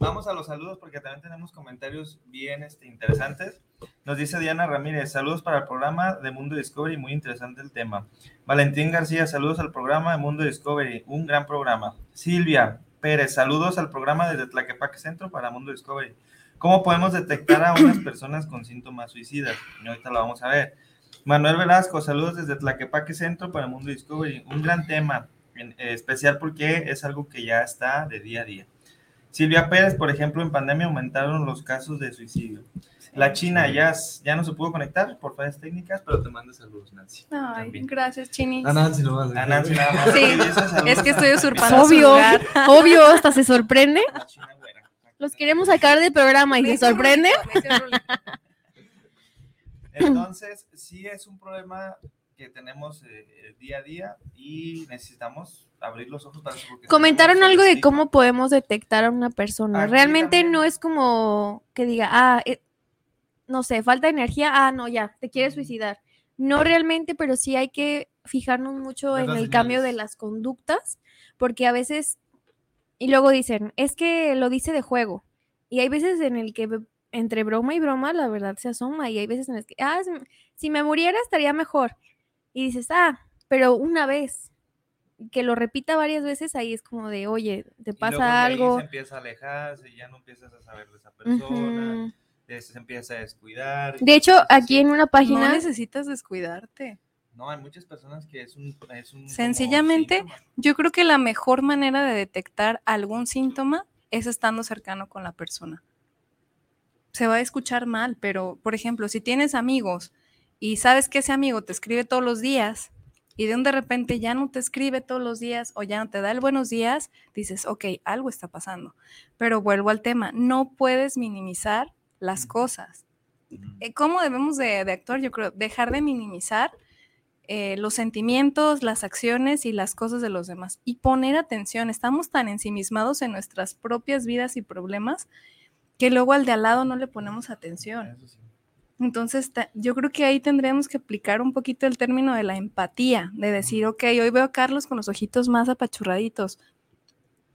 Vamos a los saludos porque también tenemos comentarios bien este, interesantes. Nos dice Diana Ramírez, saludos para el programa de Mundo Discovery, muy interesante el tema. Valentín García, saludos al programa de Mundo Discovery, un gran programa. Silvia Pérez, saludos al programa desde Tlaquepaque Centro para Mundo Discovery. ¿Cómo podemos detectar a unas personas con síntomas suicidas? Y ahorita lo vamos a ver. Manuel Velasco, saludos desde Tlaquepaque Centro para Mundo Discovery, un gran tema, en, eh, especial porque es algo que ya está de día a día. Silvia Pérez, por ejemplo, en pandemia aumentaron los casos de suicidio. La China ya, ya no se pudo conectar por fallas técnicas, pero te mando saludos, Nancy. Ay, gracias, Chini. A Nancy no A Nancy nada más. Sí, es que estoy usurpando Obvio, obvio, hasta se sorprende. Los queremos sacar del programa y se sorprende. <laughs> Entonces, sí es un problema que tenemos eh, día a día y necesitamos abrir los ojos para Comentaron algo de cómo podemos detectar a una persona. Realmente no es como que diga, ah, eh, no sé, falta energía, ah, no, ya, te quieres suicidar. No realmente, pero sí hay que fijarnos mucho en el cambio de las conductas, porque a veces, y luego dicen, es que lo dice de juego. Y hay veces en el que entre broma y broma la verdad se asoma, y hay veces en las que, ah, si me muriera estaría mejor. Y dices, ah, pero una vez, que lo repita varias veces, ahí es como de, oye, te pasa algo. se empieza a alejarse, ya no empiezas a saber de esa persona, se empieza a descuidar. De hecho, aquí en una página. No necesitas descuidarte. No, hay muchas personas que es un. Es un Sencillamente, yo creo que la mejor manera de detectar algún síntoma es estando cercano con la persona. Se va a escuchar mal, pero, por ejemplo, si tienes amigos y sabes que ese amigo te escribe todos los días y de un de repente ya no te escribe todos los días o ya no te da el buenos días, dices, ok, algo está pasando. Pero vuelvo al tema, no puedes minimizar las cosas. Eh, ¿Cómo debemos de, actuar? Yo creo, dejar de minimizar eh, los sentimientos, las acciones y las cosas de los demás y poner atención. Estamos tan ensimismados en nuestras propias vidas y problemas que luego al de al lado no le ponemos atención. Entonces, yo creo que ahí tendríamos que aplicar un poquito el término de la empatía, de decir, ok, hoy veo a Carlos con los ojitos más apachurraditos.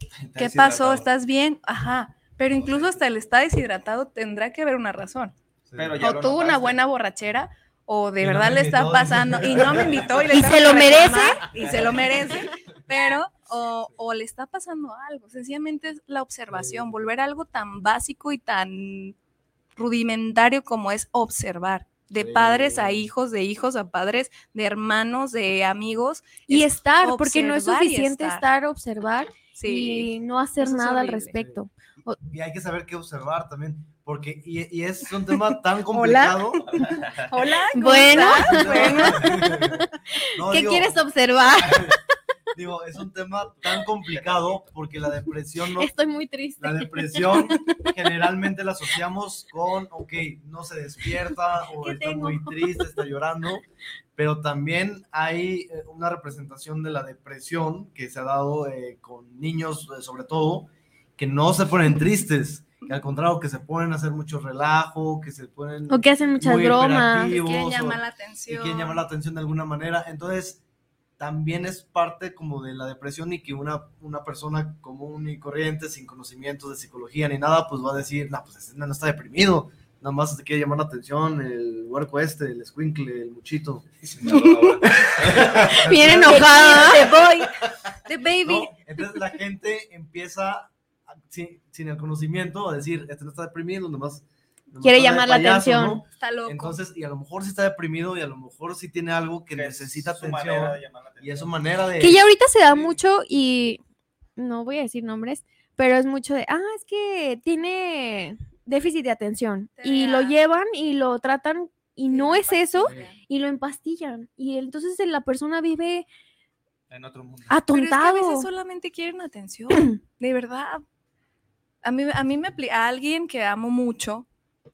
<laughs> ¿Qué pasó? ¿Estás bien? Ajá. Pero incluso hasta el está deshidratado tendrá que haber una razón. Pero ya o tuvo una buena borrachera o de Y verdad le está pasando y no me invitó y, le <laughs> ¿Y se lo merece? y se lo merece, pero o, o le está pasando algo. Sencillamente es la observación, volver a algo tan básico y tan rudimentario como es observar. De padres a hijos, de hijos a padres, de hermanos, de amigos. Y es estar, porque no es suficiente estar. estar, observar Sí. y no hacer es nada al respecto. Y hay que saber qué observar también, porque y, y es un tema <laughs> tan complicado. <laughs> Hola. ¿cómo Bueno, estás? <laughs> bueno. No, ¿Qué digo, quieres observar? Digo, es un tema tan complicado porque la depresión no, Estoy muy triste. La depresión generalmente la asociamos con, ok, no se despierta o ¿Qué está tengo? muy triste, está llorando, pero también hay eh, una representación de la depresión que se ha dado eh, con niños, eh, sobre todo, que no se ponen tristes, que al contrario, que se ponen a hacer mucho relajo, que se ponen... O que hacen muchas bromas. operativos, Quieren o- llamar la y atención. quieren llamar la atención de alguna manera. Entonces, también es parte como de la depresión y que una, una persona común y corriente, sin conocimientos de psicología ni nada, pues va a decir, no, pues este no está deprimido, nada más te quiere llamar la atención el huerco este, el squinkle, el muchito. <laughs> Bien enojada. <laughs> The boy, the baby. ¿no? Entonces la gente empieza, sin, sin el conocimiento, a decir, este no está deprimido, nomás... nomás Quiere llamar la payaso, atención. ¿no? Está loco. Entonces, y a lo mejor sí está deprimido y a lo mejor sí tiene algo que, Que es necesita su atención. manera de llamar la Y es su atención. manera de... Que ya ahorita se da mucho y no voy a decir nombres, pero es mucho de, ah, es que tiene déficit de atención y lo llevan y lo tratan y no es eso y lo empastillan y entonces la persona vive En otro mundo. Pero es que a atontado. veces solamente quieren atención, de verdad. A mí, a mí me a alguien que amo mucho,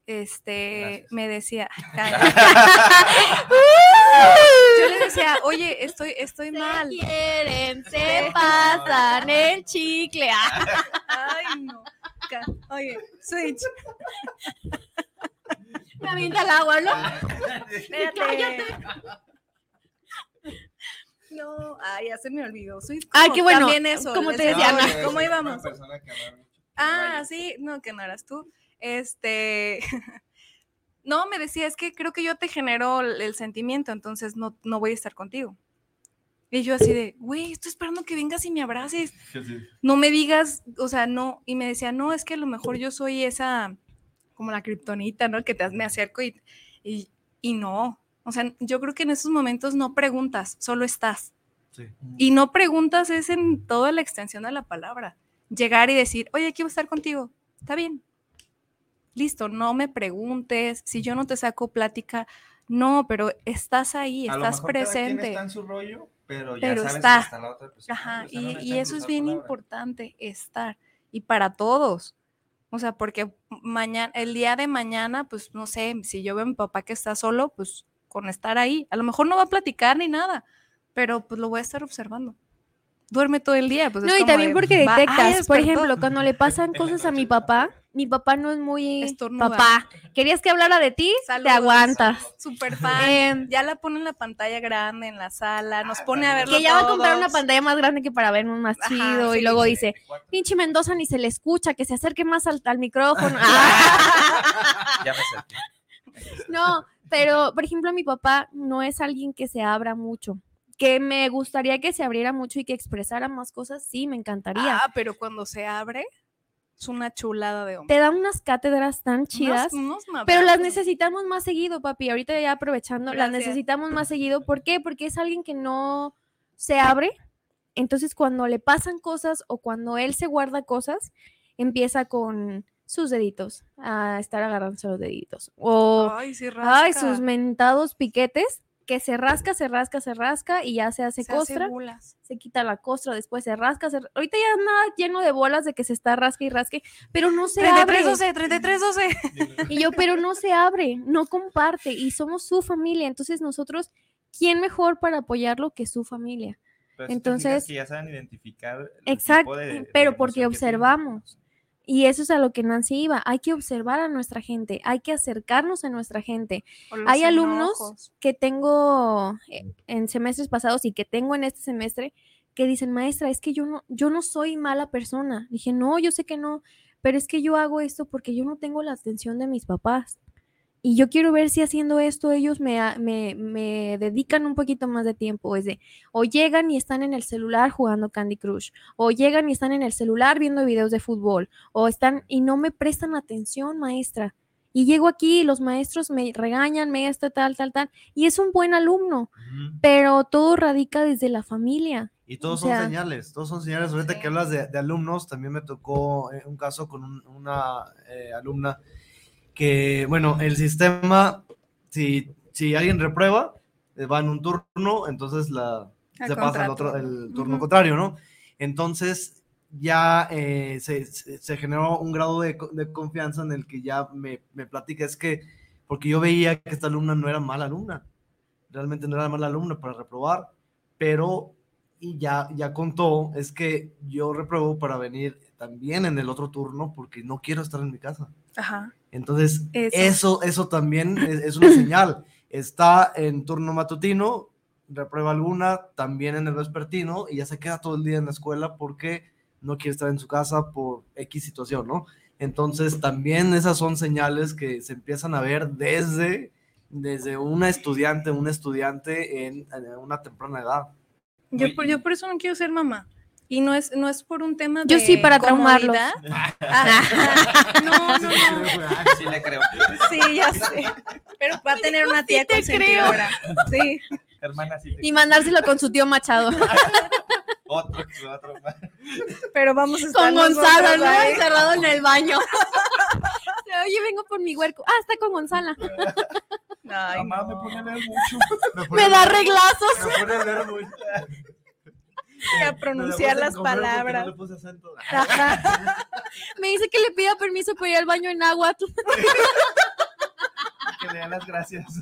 este, Gracias. me decía, <laughs> <laughs> yo le decía, oye, estoy, estoy mal. quieren, se pasan el chicle. Ay, no. Oye, switch. <laughs> Me avienta el agua, ¿no? Espérate. No, ay, ya se me olvidó. Soy Ay, como qué bueno. También eso. Como te decía. ¿Cómo Una íbamos? Ah, sí, no, que no eras tú. Este, <laughs> no, me decía, es que creo que yo te genero el, sentimiento, entonces no, no voy a estar contigo. Y yo así de, güey, estoy esperando que vengas y me abraces. <laughs> No me digas, o sea, no. Y me decía, no, es que a lo mejor yo soy esa, como la kriptonita, ¿no? Que te, me acerco y, y, y no. O sea, yo creo que en esos momentos no preguntas, solo estás. Sí. Y no preguntas es en toda la extensión de la palabra. Llegar y decir, oye, quiero estar contigo. Está bien. Listo, no me preguntes. Si yo no te saco plática, no, pero estás ahí, A lo estás mejor cada quien presente. está en su rollo, pero ya Pero sabes está. que está la otra persona. Ajá, y, no y necesitan eso es bien palabra. importante, estar. Y para todos. O sea, porque mañana, el día de mañana, pues no sé, si yo veo a mi papá que está solo, pues con estar ahí. A lo mejor no va a platicar ni nada, pero pues lo voy a estar observando. Duerme todo el día. Pues, es No, y como también de, porque va- ah, detectas, por ejemplo, cuando le pasan cosas a mi papá, mi papá no es muy Estornuda. papá. ¿Querías que hablara de ti? Saludos. Te aguantas. Súper fan. Em, ya la pone en la pantalla grande en la sala, nos pone a verlo que ya va a comprar una pantalla más grande que para vernos más Ajá, chido. sí, y luego sí. dice, pinche Mendoza ni se le escucha, que se acerque más al, al micrófono. Ah. <laughs> Ya <laughs> me acerqué. No, pero por ejemplo, mi papá no es alguien que se abra mucho. Que me gustaría que se abriera mucho y que expresara más cosas, sí, me encantaría. Ah, pero cuando se abre, es una chulada de hombre. Te da unas cátedras tan chidas. Unos- unos Pero las necesitamos más seguido, papi. Ahorita ya aprovechando, las necesitamos más seguido. ¿Por qué? Porque es alguien que no se abre. Entonces, cuando le pasan cosas o cuando él se guarda cosas, empieza con sus deditos, a estar agarrándose los deditos. O, Ay, sí, ay, sus mentados piquetes, que se rasca, se rasca, se rasca y ya se hace Se hace costra. bolas. se quita la costra, después se rasca. se- Ahorita ya anda lleno de bolas de que se está rasca y rasque, pero no se abre. 33 12, 33 12. Y yo, pero no se abre, no comparte y somos su familia. Entonces nosotros, ¿quién mejor para apoyarlo que su familia? Pero Entonces- que ya saben identificar. el Exacto, de pero porque observamos. Y eso es a lo que Nancy iba. Hay que observar a nuestra gente, hay que acercarnos a nuestra gente. Hay alumnos que tengo eh, en semestres pasados y que tengo en este semestre que dicen, maestra, es que yo no, yo no soy mala persona. Dije, no, yo sé que no, pero es que yo hago esto porque yo no tengo la atención de mis papás. Y yo quiero ver si haciendo esto ellos me, me, me, dedican un poquito más de tiempo. Es de, o llegan y están en el celular jugando Candy Crush, o llegan y están en el celular viendo videos de fútbol, o están y no me prestan atención, maestra. Y llego aquí y los maestros me regañan, me esto, tal, tal, tal. Y es un buen alumno, pero todo radica desde la familia. Y todos son señales, todos son señales. Ahorita que hablas de, alumnos, también me tocó eh, un caso con una eh, alumna que, bueno, el sistema, si, si alguien reprueba, eh, va en un turno, entonces la, se pasa al otro, el turno contrario, ¿no? Entonces ya eh, se, se, generó un grado de, de, confianza en el que ya me, me platica, es que, porque yo veía que esta alumna no era mala alumna, realmente no era mala alumna para reprobar, pero y ya, ya contó, es que yo repruebo para venir también en el otro turno porque no quiero estar en mi casa. Ajá. Entonces, eso, eso, también es, una señal. <laughs> Está en turno matutino, reprueba alguna, también en el vespertino, y ya se queda todo el día en la escuela porque no quiere estar en su casa por X situación, ¿no? Entonces, también esas son señales que se empiezan a ver desde, desde una estudiante, un estudiante en, una temprana edad. Yo, yo por eso no quiero ser mamá. Y no es, no es por un tema de. Yo sí, para traumarlos. <laughs> no, no, no. Sí, le creo. Sí, ya sé. Pero va a tener una tía sí consentidora. Sí. Hermana, sí y mandárselo con su tío Machado. <laughs> otro, otro. Pero vamos a estar. Con Gonzalo, ¿no? Encerrado en el baño. <laughs> Oye, vengo por mi huerco. Ah, está con Gonzala. Mamá, me pone a leer mucho. Me, da reglazos. Me pone a leer mucho <laughs> a pronunciar las palabras. <laughs> Me dice que le pida permiso para ir al baño en agua. <laughs> que le den las gracias.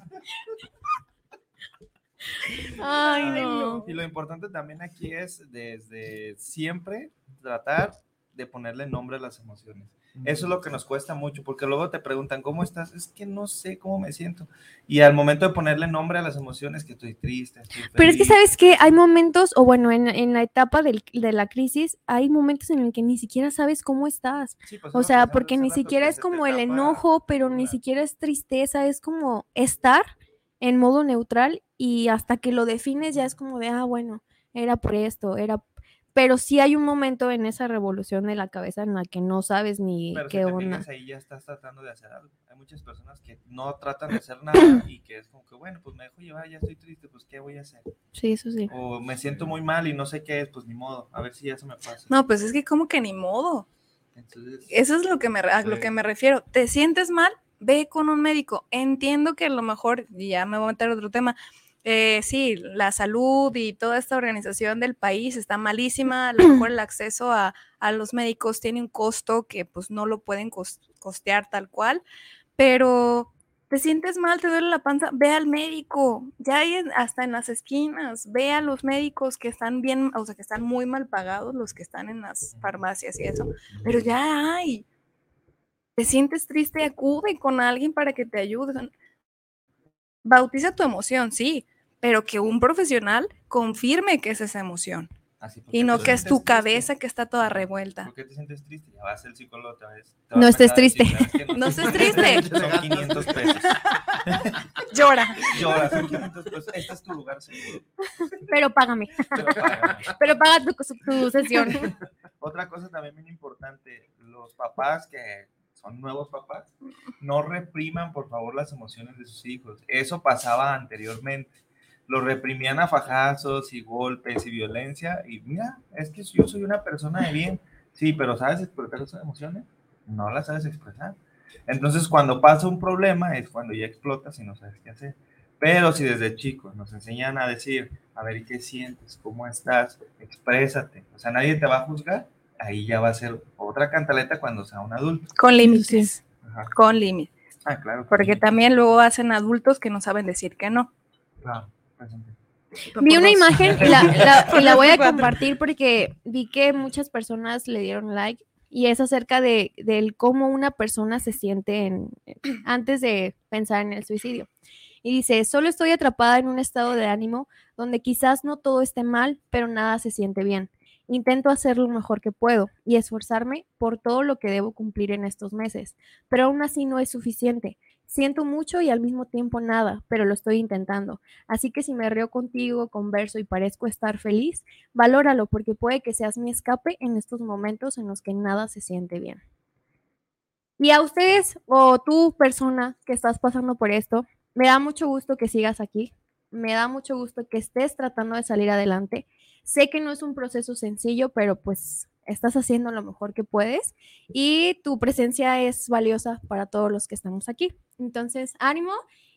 Ay, no. Y lo importante también aquí es desde siempre tratar de ponerle nombre a las emociones. Eso es lo que nos cuesta mucho, porque luego te preguntan, ¿cómo estás? Es que no sé cómo me siento. Y al momento de ponerle nombre a las emociones, que estoy triste. Pero es que sabes que hay momentos, o bueno, en, la etapa de la crisis, hay momentos en el que ni siquiera sabes cómo estás. Pues, o sea, porque ni siquiera es como el enojo, pero ni siquiera es tristeza, es como estar en modo neutral y hasta que lo defines ya es como de, ah, bueno, era por esto, era pero sí hay un momento en esa revolución de la cabeza en la que no sabes ni qué si te onda. ahí ya estás tratando de hacer algo. Hay muchas personas que no tratan de hacer nada y que es como que, bueno, pues me dejo llevar, ya estoy triste, pues ¿qué voy a hacer? Sí, eso sí. O me siento muy mal y no sé qué es, pues ni modo, a ver si ya se me pasa. No, pues es que como que ni modo. Eso es lo que me, a lo que me refiero. ¿Te sientes mal? Ve con un médico. Entiendo que a lo mejor, ya me voy a meter otro tema, eh, sí, la salud y toda esta organización del país está malísima, a lo mejor el <clears throat> acceso a, los médicos tiene un costo que pues no lo pueden costear tal cual, pero te sientes mal, te duele la panza, ve al médico, ya hay hasta en las esquinas, ve a los médicos que están bien, o sea, que están muy mal pagados, los que están en las farmacias y eso, pero ya hay. Te sientes triste, acude con alguien para que te ayude. Bautiza tu emoción, sí, pero que un profesional confirme que es esa emoción. y no que es tu cabeza que está toda revuelta. ¿Por qué te sientes triste? Ya vas al psicólogo otra vez. No estés triste. <laughs> no. estés triste. <laughs> Son 500 pesos. <laughs> Llora. Llora, son 500 pesos. Este es tu lugar seguro. Pero págame. Pero, paga tu, tu sesión. Otra cosa también muy importante, los papás que son nuevos papás, no repriman por favor las emociones de sus hijos. Eso pasaba anteriormente lo reprimían a fajazos y golpes y violencia. Y mira, es que yo soy una persona de bien. Sí, pero ¿sabes expresar esas emociones? No las sabes expresar. Entonces, cuando pasa un problema es cuando ya explotas y no sabes qué hacer. Pero si desde chicos nos enseñan a decir, a ver qué sientes, cómo estás, exprésate, o sea, nadie te va a juzgar, ahí ya va a ser otra cantaleta cuando sea un adulto. Con límites. Con límites. Ah, claro. Porque también luego hacen adultos que no saben decir que no. Claro. Vi una imagen y <laughs> la, voy a compartir porque vi que muchas personas le dieron like y es acerca de, cómo una persona se siente en, antes de pensar en el suicidio. Y dice, solo estoy atrapada en un estado de ánimo donde quizás no todo esté mal, pero nada se siente bien. Intento hacer lo mejor que puedo y esforzarme por todo lo que debo cumplir en estos meses, pero aún así no es suficiente. Siento mucho y al mismo tiempo nada, pero lo estoy intentando. Así que si me río contigo, converso y parezco estar feliz, valóralo porque puede que seas mi escape en estos momentos en los que nada se siente bien. Y a ustedes o tú, persona que estás pasando por esto, me da mucho gusto que sigas aquí. Me da mucho gusto que estés tratando de salir adelante. Sé que no es un proceso sencillo, pero pues estás haciendo lo mejor que puedes y tu presencia es valiosa para todos los que estamos aquí. Entonces, ánimo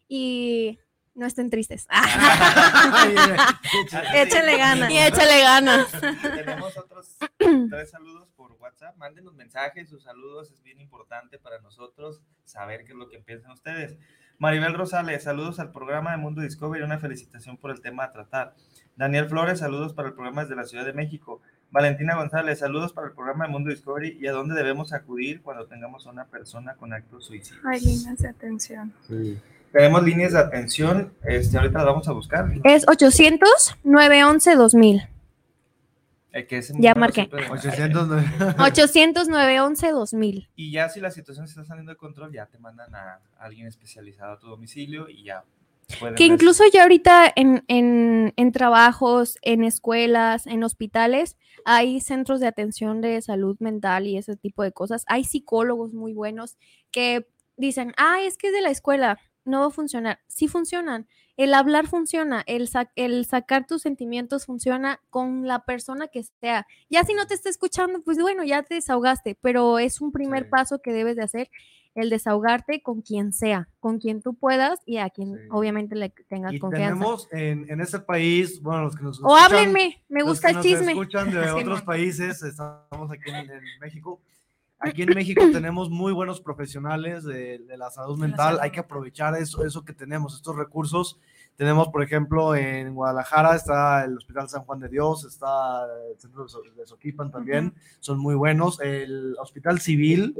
y no estén tristes. <laughs> <laughs> échale ganas. Y échale ganas. Tenemos otros <clears throat> tres saludos por WhatsApp. Mándenos mensajes, sus saludos es bien importante para nosotros saber qué es lo que piensan ustedes. Maribel Rosales, saludos al programa de Mundo Discovery, una felicitación por el tema a tratar. Daniel Flores, saludos para el programa desde la Ciudad de México. Valentina González, saludos para el programa de Mundo Discovery y a dónde debemos acudir cuando tengamos a una persona con actos suicidios. Hay líneas de atención. Tenemos líneas de atención, este, ahorita las vamos a buscar. Es 800-911-2000. ya marqué. 800-911-2000. Y ya si la situación se está saliendo de control, ya te mandan a alguien especializado a tu domicilio y ya que incluso ya ahorita en, en, en, trabajos, en escuelas, en hospitales, hay centros de atención de salud mental y ese tipo de cosas. Hay psicólogos muy buenos que dicen, ah, es que es de la escuela, no va a funcionar. Sí funcionan. El hablar funciona, el, el sacar tus sentimientos funciona con la persona que sea. Ya si no te está escuchando, pues bueno, ya te desahogaste, pero es un primer paso que debes de hacer el desahogarte con quien sea, con quien tú puedas y a quien obviamente le tengas y confianza. Tenemos en, en este país, bueno, los que nos escuchan. O háblenme, me gusta el chisme. Nos escuchan de <laughs> otros países, estamos aquí en, México. Aquí en México tenemos muy buenos profesionales de, de la salud mental, hay que aprovechar eso, eso que tenemos, estos recursos. Tenemos, por ejemplo, en Guadalajara está el Hospital San Juan de Dios, está el Centro de Soquipan también, son muy buenos. El Hospital Civil,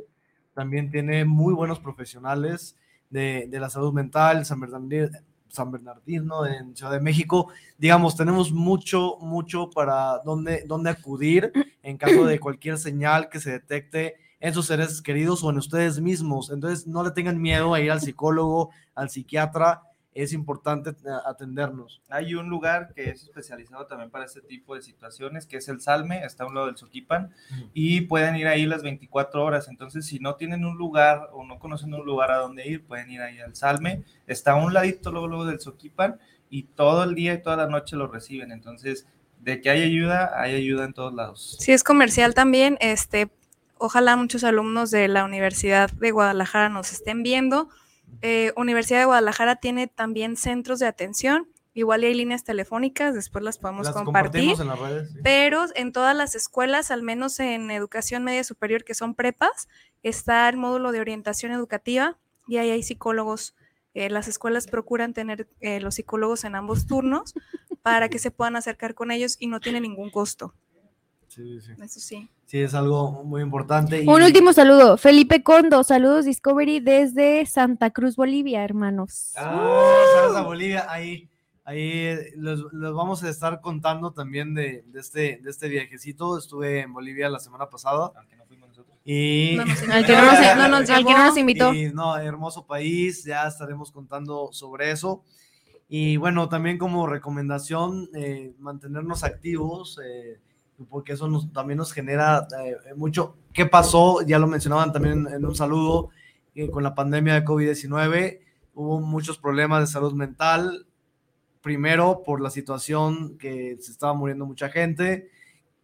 también tiene muy buenos profesionales de, de la salud mental, San Bernardino, San Bernardino en Ciudad de México. Digamos, tenemos mucho, mucho para dónde, dónde acudir en caso de cualquier señal que se detecte en sus seres queridos o en ustedes mismos. Entonces, no le tengan miedo a ir al psicólogo, al psiquiatra es importante atendernos. Hay un lugar que es especializado también para este tipo de situaciones, que es el Salme, está a un lado del Soquipan, y pueden ir ahí las 24 horas. Entonces, si no tienen un lugar o no conocen un lugar a donde ir, pueden ir ahí al Salme. Está a un ladito luego, luego del Soquipan, y todo el día y toda la noche lo reciben. Entonces, de que hay ayuda, hay ayuda en todos lados. Si es comercial también, este, ojalá muchos alumnos de la Universidad de Guadalajara nos estén viendo eh, Universidad de Guadalajara tiene también centros de atención. Igual hay líneas telefónicas, después las podemos compartir. En las redes, Pero en todas las escuelas, al menos en educación media superior, que son prepas, está el módulo de orientación educativa y ahí hay psicólogos. Eh, las escuelas procuran tener eh, los psicólogos en ambos turnos para que se puedan acercar con ellos y no tiene ningún costo. Sí, sí. Eso sí. Sí, es algo muy importante. Un último saludo. Felipe Condo, saludos Discovery desde Santa Cruz, Bolivia, hermanos. Ah, saludos a Bolivia. Ahí, ahí los, vamos a estar contando también de, este, de este viajecito. Estuve en Bolivia la semana pasada. Aunque no fuimos nosotros. Y... al, que no nos, invitó. Y, no, hermoso país. Ya estaremos contando sobre eso. Y bueno, también como recomendación, eh, mantenernos activos. Eh, porque eso también nos genera eh, mucho. ¿Qué pasó? Ya lo mencionaban también en, un saludo, eh, con la pandemia de COVID-19 hubo muchos problemas de salud mental. Primero, por la situación que se estaba muriendo mucha gente,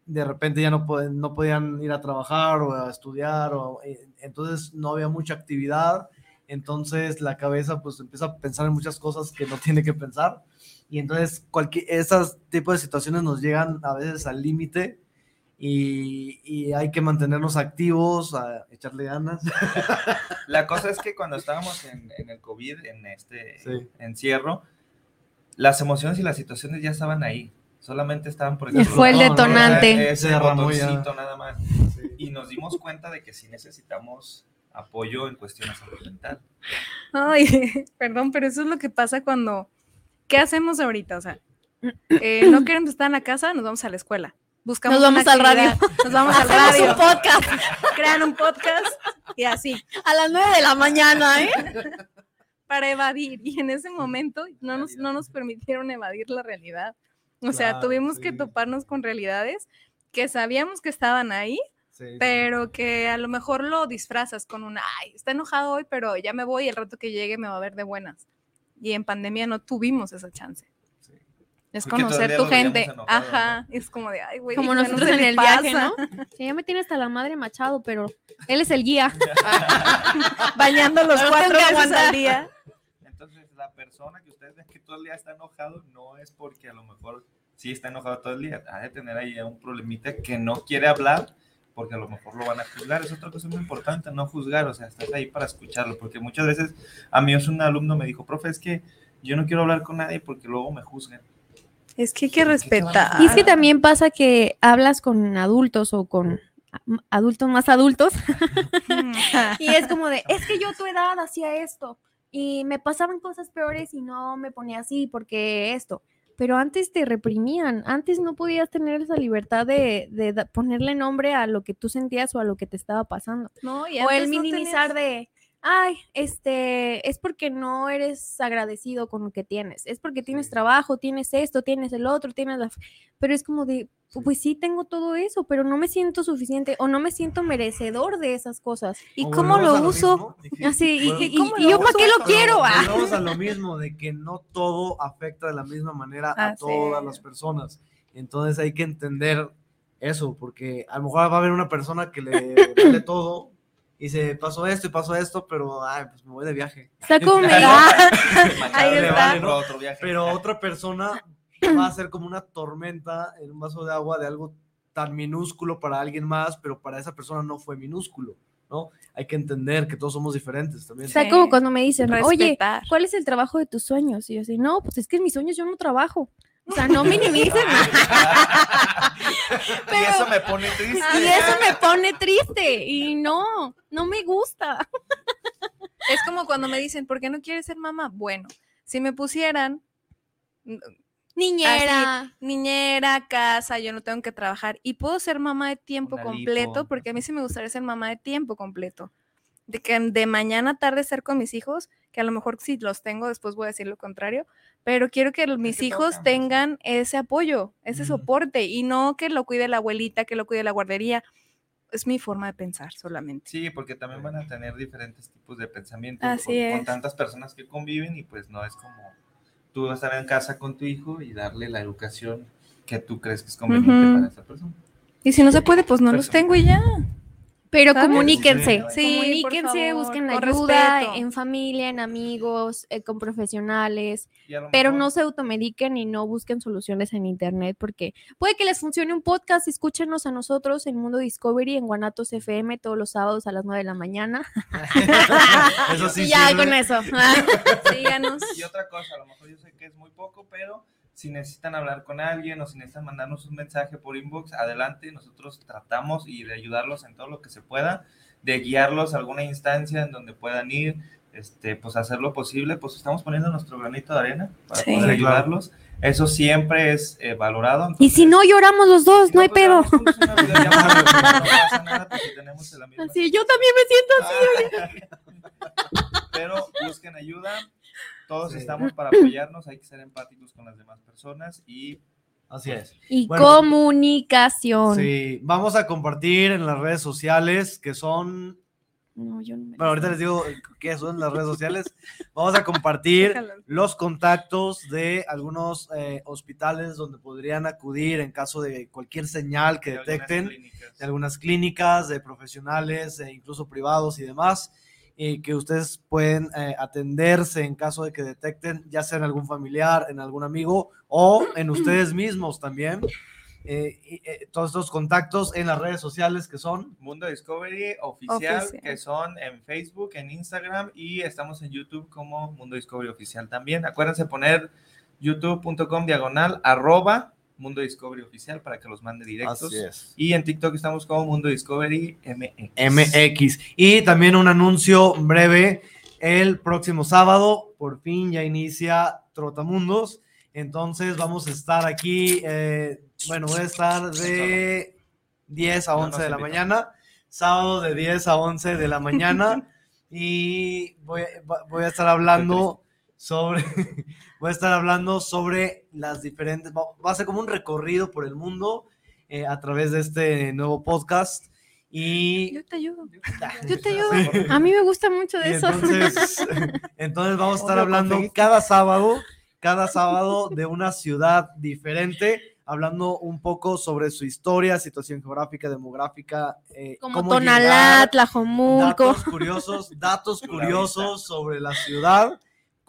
de repente ya no, pueden, no podían ir a trabajar o a estudiar, o, eh, entonces no había mucha actividad, entonces la cabeza pues empieza a pensar en muchas cosas que no <laughs> tiene que pensar y entonces cualquier, esos tipos de situaciones nos llegan a veces al límite y, y, hay que mantenernos activos, a echarle ganas. <laughs> La cosa es que cuando estábamos en, en el COVID, en este encierro, las emociones y las situaciones ya estaban ahí. Solamente estaban, por ejemplo, fue el detonante. ese botoncito nada más. Y nos dimos cuenta de que sí necesitamos apoyo en cuestiones mental. Ay, <laughs> perdón, pero eso es lo que pasa cuando ¿qué hacemos ahorita? O sea, eh, no queremos estar en la casa, nos vamos a la escuela. buscamos Nos vamos al radio. Nos vamos al radio. un podcast. Crean un podcast y así. A las 9 de la mañana, ¿eh? Para evadir. Y en ese momento no nos, no nos permitieron evadir la realidad. O sea, Claro, tuvimos que toparnos con realidades que sabíamos que estaban ahí, Sí, sí. pero que a lo mejor lo disfrazas con un, ay, está enojado hoy, pero ya me voy y el rato que llegue me va a ver de buenas. Y en pandemia no tuvimos esa chance. Sí. Es Porque conocer tu gente. enojado, Ajá, es como de, ay, güey. Como no nosotros en el viaje, pasa". ¿no? <laughs> Sí, ya me tiene hasta la madre machado, pero él es el guía. <laughs> Bañando los cuatro veces al día. Entonces, la persona que ustedes ven que todo el día está enojado no es porque a lo mejor sí está enojado todo el día. Ha de tener ahí un problemita que no quiere hablar porque a lo mejor lo van a juzgar. Es otra cosa muy importante, no juzgar. O sea, estás ahí para escucharlo. Porque muchas veces a mí es un alumno me dijo, profe, es que yo no quiero hablar con nadie porque luego me juzgan. Es que hay que respetar. Y es que también pasa que hablas con adultos o con adultos más adultos <laughs> y es como de, es que yo a tu edad hacía esto y me pasaban cosas peores y no me ponía así porque esto. Pero antes te reprimían, antes no podías tener esa libertad de, de ponerle nombre a lo que tú sentías o a lo que te estaba pasando. No, y O el no minimizar tenías- de, ay, este, es porque no eres agradecido con lo que tienes, es porque tienes trabajo, tienes esto, tienes el otro, tienes la... f-". Pero es como de, "Pu- pues sí tengo todo eso, pero no me siento suficiente o no me siento merecedor de esas cosas. ¿Y O cómo a lo uso? mismo, Así, y, Bueno, y- ¿cómo y lo yo para qué lo quiero? Ah. Volvemos a lo mismo, de que no todo afecta de la misma manera a Así todas es. las personas. Entonces hay que entender eso, porque a lo mejor va a haber una persona que le vale <coughs> todo y se pasó esto y pasó esto, pero ay, pues me voy de viaje. Está como <laughs> <laughs> me Ahí está. vale, ¿no? Por otro viaje. Pero otra persona va a ser como una tormenta en un vaso de agua de algo tan minúsculo para alguien más, pero para esa persona no fue minúsculo, ¿no? Hay que entender que todos somos diferentes también. Está Sí. como cuando me dicen, oye. ¿cuál es el trabajo de tus sueños? Y yo así, no, pues es que en mis sueños yo no trabajo. O sea, no minimicen. <laughs> y eso me pone triste. Y eso me pone triste y no, no me gusta. Es como cuando me dicen, ¿por qué no quieres ser mamá? Bueno, si me pusieran Niñera. niñera, casa, yo no tengo que trabajar y puedo ser mamá de tiempo Una completo, lipo. porque a mí sí me gustaría ser mamá de tiempo completo. De que de mañana a tarde estar con mis hijos, que a lo mejor si los tengo, después voy a decir lo contrario, pero quiero que mis que hijos tocan, tengan ese apoyo, ese soporte y no que lo cuide la abuelita, que lo cuide la guardería. Es mi forma de pensar solamente. Sí, porque también van a tener diferentes tipos de pensamientos Así con, con es. tantas personas que conviven y pues no es como tú estar en casa con tu hijo y darle la educación que tú crees que es conveniente para esa persona. Y si no se puede, pues no los tengo y ya. Pero ¿Sabes? comuníquense, Sí, comuníquense, favor, busquen ayuda respeto. en familia, en amigos, eh, con profesionales, pero mejor- no se automediquen y no busquen soluciones en internet porque puede que les funcione un podcast, escúchenos a nosotros en Mundo Discovery en Guanatos FM todos los sábados a las 9 de la mañana. <laughs> Eso sí y ya sirve. con eso. <laughs> Síganos. Y otra cosa, a lo mejor yo sé que es muy poco, pero si necesitan hablar con alguien o si necesitan mandarnos un mensaje por inbox, adelante, nosotros tratamos y de ayudarlos en todo lo que se pueda, de guiarlos a alguna instancia en donde puedan ir, este, pues hacer lo posible, pues estamos poniendo nuestro granito de arena para Sí. poder ayudarlos. Eso siempre es eh, valorado. y si no lloramos los dos, no hay pues, pedo. grabamos una videollamada, no pasa nada <laughs> porque tenemos la misma Así, yo también me siento así. <laughs> Pero busquen ayuda. Todos Sí. estamos para apoyarnos. Hay que ser empáticos con las demás personas y Así es. Y Bueno, comunicación. Sí, vamos a compartir en las redes sociales que son No, yo no me- Bueno, ahorita les digo qué son las redes sociales. <laughs> Vamos a compartir Déjalo. los contactos de algunos eh, hospitales donde podrían acudir en caso de cualquier señal que de algunas detecten, clínicas. de algunas clínicas, de profesionales, e incluso privados y demás, y que ustedes pueden eh, atenderse en caso de que detecten, ya sea en algún familiar, en algún amigo o en ustedes mismos también. Eh, y, eh, todos estos contactos en las redes sociales que son Mundo Discovery oficial, Oficial. que son en Facebook, en Instagram y estamos en YouTube como Mundo Discovery Oficial también. Acuérdense poner youtube.com diagonal arroba Mundo Discovery Oficial para que los mande directos. es. Y en TikTok estamos como Mundo Discovery MX. MX. Y también un anuncio breve. El próximo sábado, por fin ya inicia Trotamundos. Entonces vamos a estar aquí, eh, bueno, voy a estar de 10 a 11 de la mañana, sábado de 10 a 11 de la mañana y voy, voy a estar hablando sobre, <laughs> voy a estar hablando sobre las diferentes, va a ser como un recorrido por el mundo eh, a través de este nuevo podcast. Y... Yo te ayudo. Yo te ayudo. <laughs> A mí me gusta mucho de eso. Entonces, <laughs> entonces vamos a estar hablando cada sábado cada sábado de una ciudad diferente, hablando un poco sobre su historia, situación geográfica, demográfica. Eh, Como Tonalá, Tlajomulco. Datos curiosos, datos curiosos sobre la ciudad,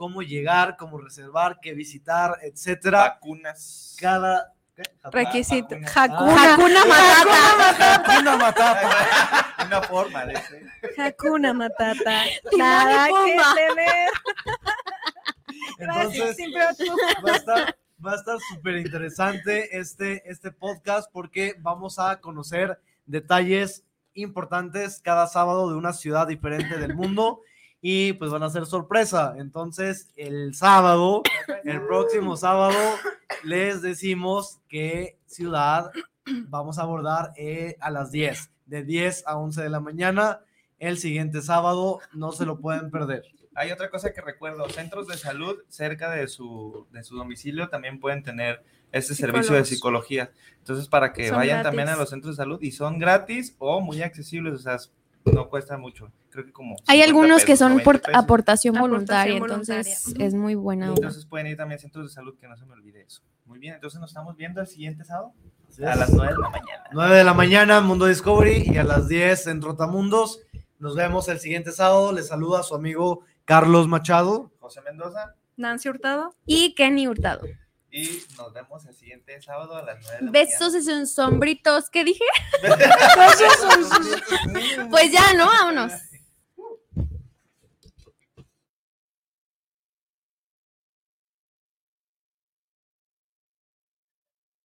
cómo llegar, cómo reservar, qué visitar, etcétera. Vacunas. Cada requisito. Hakuna, Matata. Hakuna Matata. Una forma de ese. Hakuna Matata. Nada que tener. Entonces, va a estar súper interesante este, este podcast porque vamos a conocer detalles importantes cada sábado de una ciudad diferente del mundo y pues van a ser sorpresa. Entonces, el sábado, el próximo sábado, les decimos qué ciudad vamos a abordar eh, a las 10, de 10 a 11 de la mañana. El siguiente sábado, no se lo pueden perder. Hay otra cosa que recuerdo, centros de salud cerca de su, de su domicilio también pueden tener este servicio de psicología. Entonces, para que vayan también a los centros de salud y son gratis o muy accesibles, o sea, no cuesta mucho. Creo que como Hay algunos que son por aportación, voluntaria, entonces es muy buena. Entonces pueden ir también a centros de salud, que no se me olvide eso. Muy bien, entonces nos estamos viendo el siguiente sábado a las 9 de la mañana. 9 de la mañana, Mundo Discovery, y a las 10 en Trotamundos. Nos vemos el siguiente sábado. Les saluda su amigo Carlos Machado, José Mendoza, Nancy Hurtado y Kenny Hurtado. Y nos vemos el siguiente sábado a las 9 Besos y sus sombritos. ¿Qué dije? <laughs> pues ya, ¿no? Vámonos.